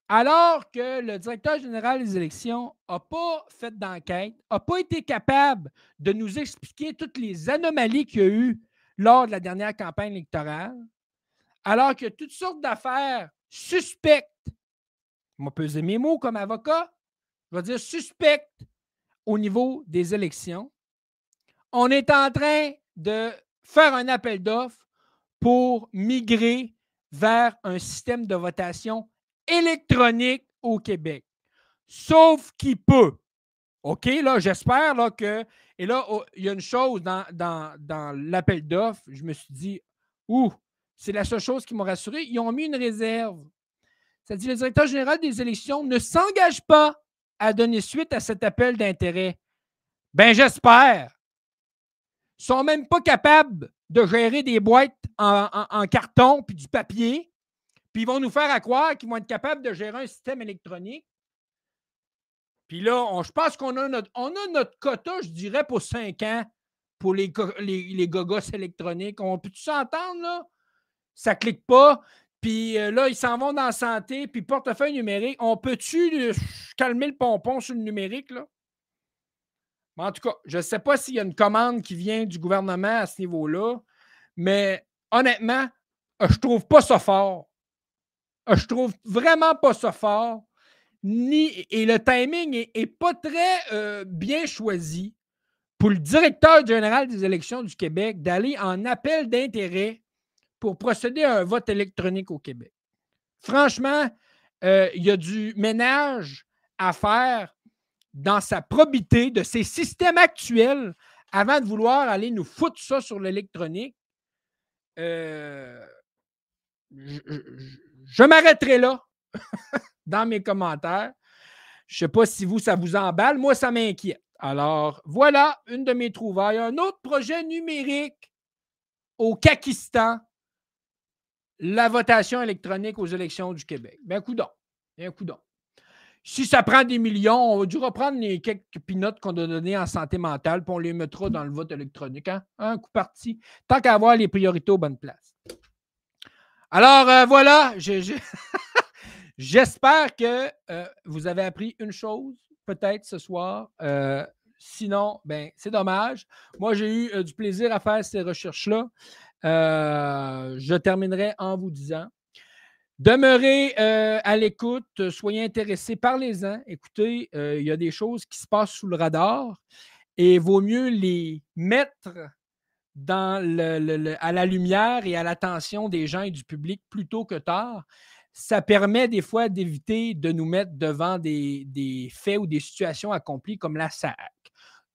alors que le directeur général des élections n'a pas fait d'enquête, n'a pas été capable de nous expliquer toutes les anomalies qu'il y a eu lors de la dernière campagne électorale, alors a toutes sortes d'affaires suspectes, je vais peser mes mots comme avocat, je vais dire suspectes au niveau des élections, on est en train de faire un appel d'offres pour migrer vers un système de votation électronique au Québec. Sauf qui peut. OK, là, j'espère là, que. Et là, oh, il y a une chose dans, l'appel d'offres, je me suis dit, ouh, c'est la seule chose qui m'a rassuré. Ils ont mis une réserve. C'est-à-dire, le directeur général des élections ne s'engage pas à donner suite à cet appel d'intérêt. Ben, j'espère. Sont même pas capables de gérer des boîtes en, carton puis du papier. Puis ils vont nous faire à croire qu'ils vont être capables de gérer un système électronique. Puis là, je pense qu'on a notre, on a quota, je dirais, pour cinq ans pour les, les, les gogos électroniques. On peut-tu s'entendre, là? Ça clique pas. Puis euh, là, ils s'en vont dans la santé, puis portefeuille numérique. On peut-tu calmer le pompon sur le numérique, là? En tout cas, je ne sais pas s'il y a une commande qui vient du gouvernement à ce niveau-là, mais honnêtement, euh, je trouve pas ça fort. Euh, je trouve vraiment pas ça fort. Ni, et le timing n'est pas très bien choisi pour le directeur général des élections du Québec d'aller en appel d'intérêt pour procéder à un vote électronique au Québec. Franchement, euh, il y a du ménage à faire dans sa probité de ses systèmes actuels avant de vouloir aller nous foutre ça sur l'électronique. Euh, je, m'arrêterai là <laughs> dans mes commentaires. Je ne sais pas si vous, ça vous emballe. Moi, ça m'inquiète. Alors, voilà une de mes trouvailles. Un autre projet numérique au Kakistan la votation électronique aux élections du Québec. Ben, coudon. Un coudon. Si ça prend des millions, on va dû reprendre les quelques pinottes qu'on a données en santé mentale, puis on les mettra dans le vote électronique. Hein? Un coup parti. Tant qu'à avoir les priorités aux bonnes places. Alors, euh, voilà. <laughs> J'espère que euh, vous avez appris une chose, peut-être ce soir. Euh, sinon, ben, c'est dommage. Moi, j'ai eu du plaisir à faire ces recherches-là. Je terminerai en vous disant Demeurez euh, à l'écoute, soyez intéressés, parlez-en. Écoutez, euh, il y a des choses qui se passent sous le radar et vaut mieux les mettre à la lumière et à l'attention des gens et du public plutôt que tard. Ça permet des fois d'éviter de nous mettre devant des, faits ou des situations accomplies comme la SAC.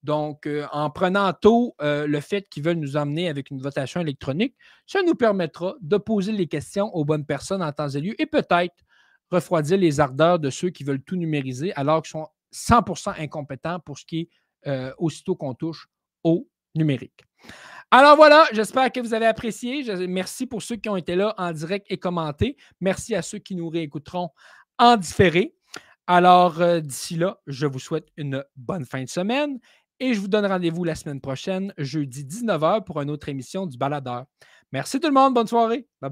Donc, euh, en prenant tôt euh, le fait qu'ils veulent nous emmener avec une votation électronique, ça nous permettra de poser les questions aux bonnes personnes en temps et lieu et peut-être refroidir les ardeurs de ceux qui veulent tout numériser alors qu'ils sont 100% incompétents pour ce qui est euh, aussitôt qu'on touche au numérique. Alors voilà, j'espère que vous avez apprécié. Merci pour ceux qui ont été là en direct et commenté. Merci à ceux qui nous réécouteront en différé. Alors, d'ici là, je vous souhaite une bonne fin de semaine et je vous donne rendez-vous la semaine prochaine, jeudi 19h, pour une autre émission du Baladeur. Merci tout le monde. Bonne soirée. Bye bye.